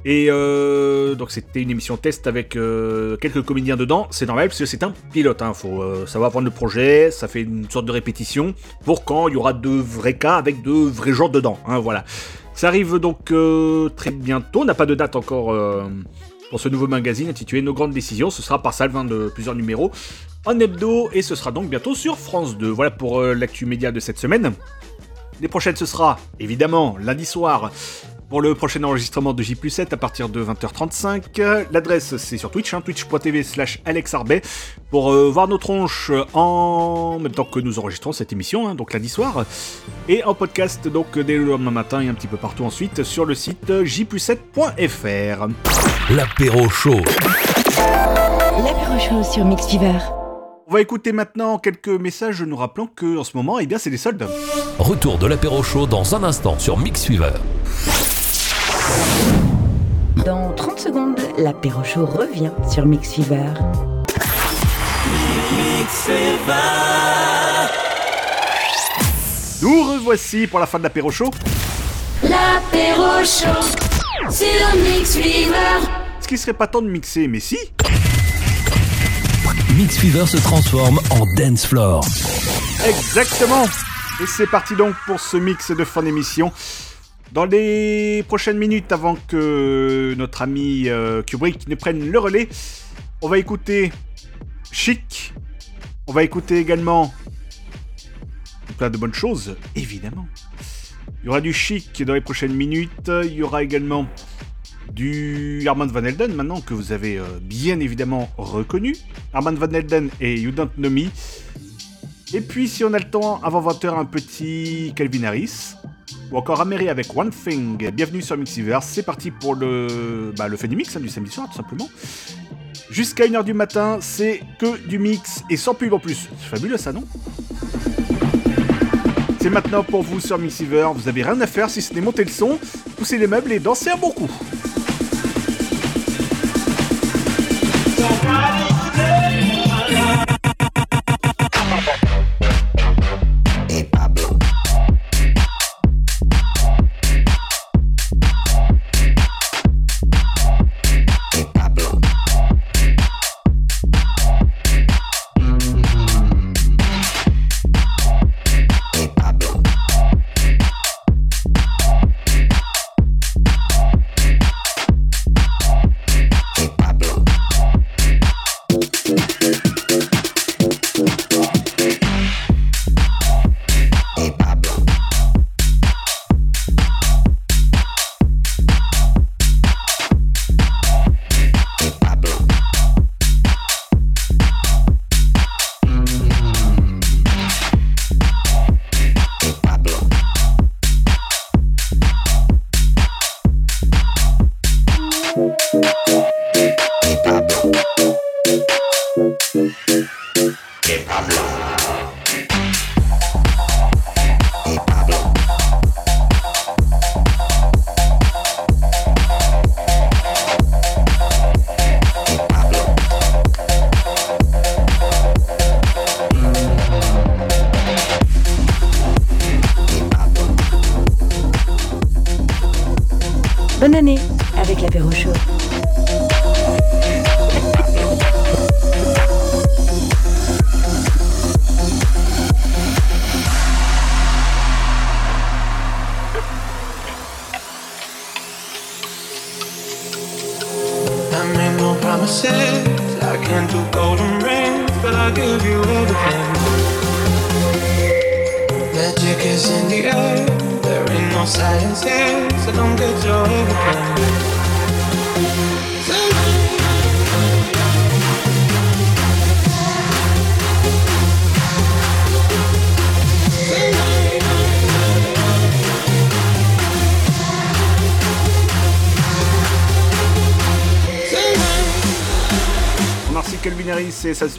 Et euh, donc c'était une émission test avec euh, quelques comédiens dedans. C'est normal parce que c'est un pilote. Hein. Faut euh, savoir prendre le projet. Ça fait une sorte de répétition pour quand il y aura de vrais cas avec de vrais gens dedans. hein, voilà. Ça arrive donc très bientôt. On n'a pas de date encore pour ce nouveau magazine intitulé Nos grandes décisions. Ce sera par salve de plusieurs numéros en hebdo et ce sera donc bientôt sur France 2. Voilà pour l'actu média de cette semaine. Les prochaines, ce sera évidemment lundi soir pour le prochain enregistrement de J 7 à partir de 20h35. L'adresse c'est sur Twitch, hein, twitch.tv slash alexarbet, pour euh, voir nos tronches en même temps que nous enregistrons cette émission, hein, donc lundi soir, et en podcast donc dès le lendemain matin et un petit peu partout ensuite sur le site j7.fr. L'apéro chaud. L'apéro chaud sur Mix Fever. On va écouter maintenant quelques messages nous rappelant que en ce moment, eh bien, c'est les soldes. Retour de l'apéro chaud dans un instant sur Mix Fever. Dans 30 secondes, l'apéro chaud revient sur Mix Fever. Nous revoici pour la fin de l'apéro chaud. L'apéro chaud sur Mix Fever. Ce qui serait pas temps de mixer, mais si. Mix Fever se transforme en dance floor. Exactement. Et c'est parti donc pour ce mix de fin d'émission. Dans les prochaines minutes, avant que notre ami euh, Kubrick ne prenne le relais, on va écouter Chic. On va écouter également plein de bonnes choses, évidemment. Il y aura du Chic dans les prochaines minutes. Il y aura également du Armand Van Helden, maintenant que vous avez euh, bien évidemment reconnu. Armand Van Helden et You Don't Know Me. Et puis, si on a le temps, avant 20h, un petit Calvin Harris. Ou encore Améry avec One Thing. Bienvenue sur Mixiverse. C'est parti pour le, bah, le fait du mix hein, du samedi soir, tout simplement. Jusqu'à 1h du matin, c'est que du mix et sans pub en plus. C'est fabuleux ça, non? C'est maintenant pour vous sur Mixiver. Vous avez rien à faire si ce n'est monter le son, pousser les meubles et danser un bon coup.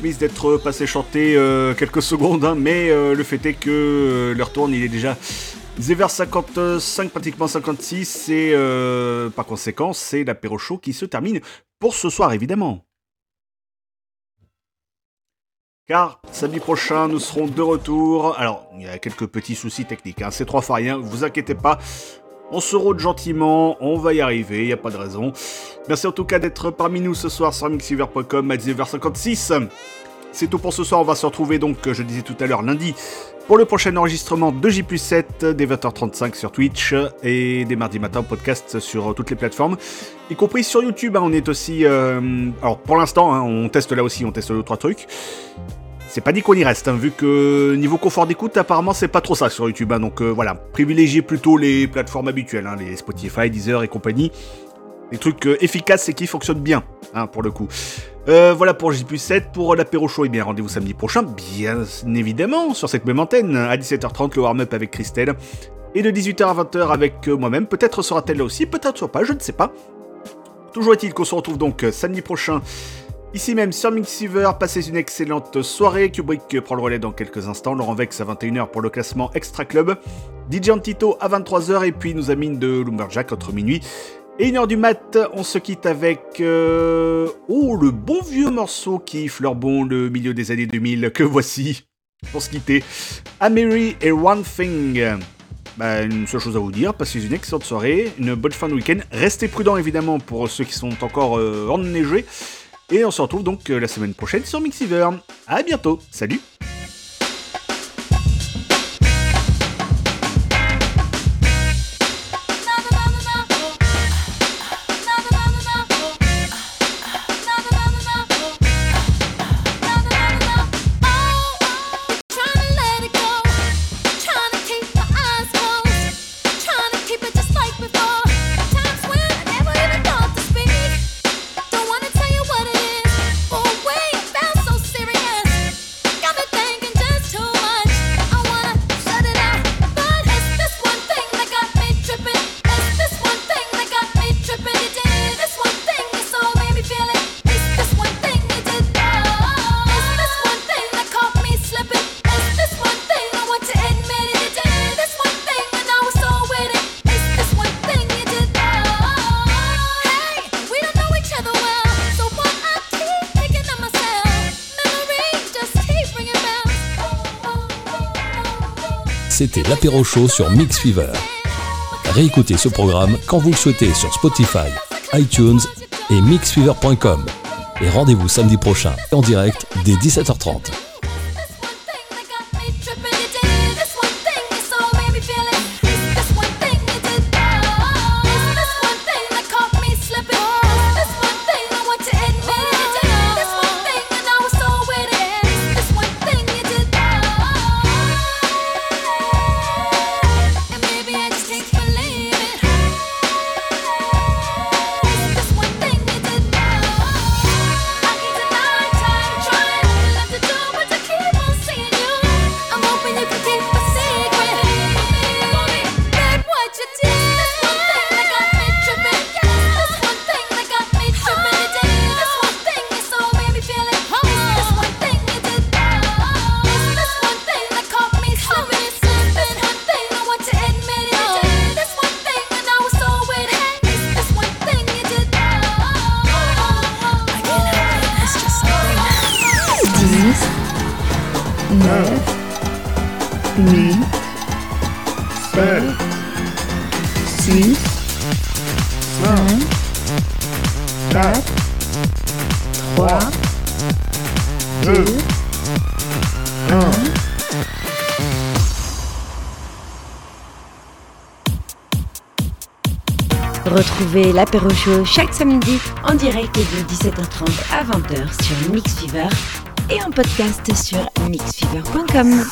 D'être passés chanter euh, quelques secondes, hein, mais euh, le fait est que euh, leur tourne il est déjà vers 55, pratiquement 56, et par conséquent, c'est l'apéro chaud qui se termine pour ce soir, évidemment. Car samedi prochain, nous serons de retour. Alors, il y a quelques petits soucis techniques, hein, c'est trois fois rien, vous inquiétez pas. On se rôde gentiment, on va y arriver, il n'y a pas de raison. Merci en tout cas d'être parmi nous ce soir sur mixiver.com à 19h56. C'est tout pour ce soir, on va se retrouver donc, je disais tout à l'heure, lundi, pour le prochain enregistrement de J7 dès 20h35 sur Twitch et dès mardi matin podcast sur toutes les plateformes, y compris sur YouTube. hein, on est aussi, euh, alors pour l'instant, hein, on teste là aussi, on teste deux trois trucs. C'est pas dit qu'on y reste, hein, vu que niveau confort d'écoute, apparemment c'est pas trop ça sur YouTube. hein, donc euh, voilà, privilégiez plutôt les plateformes habituelles, hein, les Spotify, Deezer et compagnie. Des trucs euh, efficaces et qui fonctionnent bien, pour le coup. Euh, voilà pour J7, pour l'apéro show, et bien rendez-vous samedi prochain, bien évidemment, sur cette même antenne, à 17h30, le warm-up avec Christelle, et de 18h à 20h avec moi-même, peut-être sera-t-elle là aussi, peut-être pas, je ne sais pas. Toujours est-il qu'on se retrouve donc samedi prochain, ici même sur Mixiver, passez une excellente soirée, Kubrick prend le relais dans quelques instants, Laurent Vex à 21h pour le classement Extra Club, DJ Antito à 23h, et puis nous amine de Lumberjack entre minuit et une heure du mat, on se quitte avec euh, oh le bon vieux morceau qui fleurbon le milieu des années 2000 que voici pour se quitter. A et One Thing. Bah, une seule chose à vous dire, passez une excellente soirée, une bonne fin de week-end. Restez prudents évidemment pour ceux qui sont encore euh, enneigés. Et on se retrouve donc euh, la semaine prochaine sur Mixiver. À bientôt, salut l'apéro show sur Mix Fever. Réécoutez ce programme quand vous le souhaitez sur Spotify, iTunes et mixfever.com. Et rendez-vous samedi prochain en direct dès 17h30. Retrouvez l'apéro show chaque samedi en direct de 17h30 à 20h sur Mix Fever et en podcast sur mixfever.com.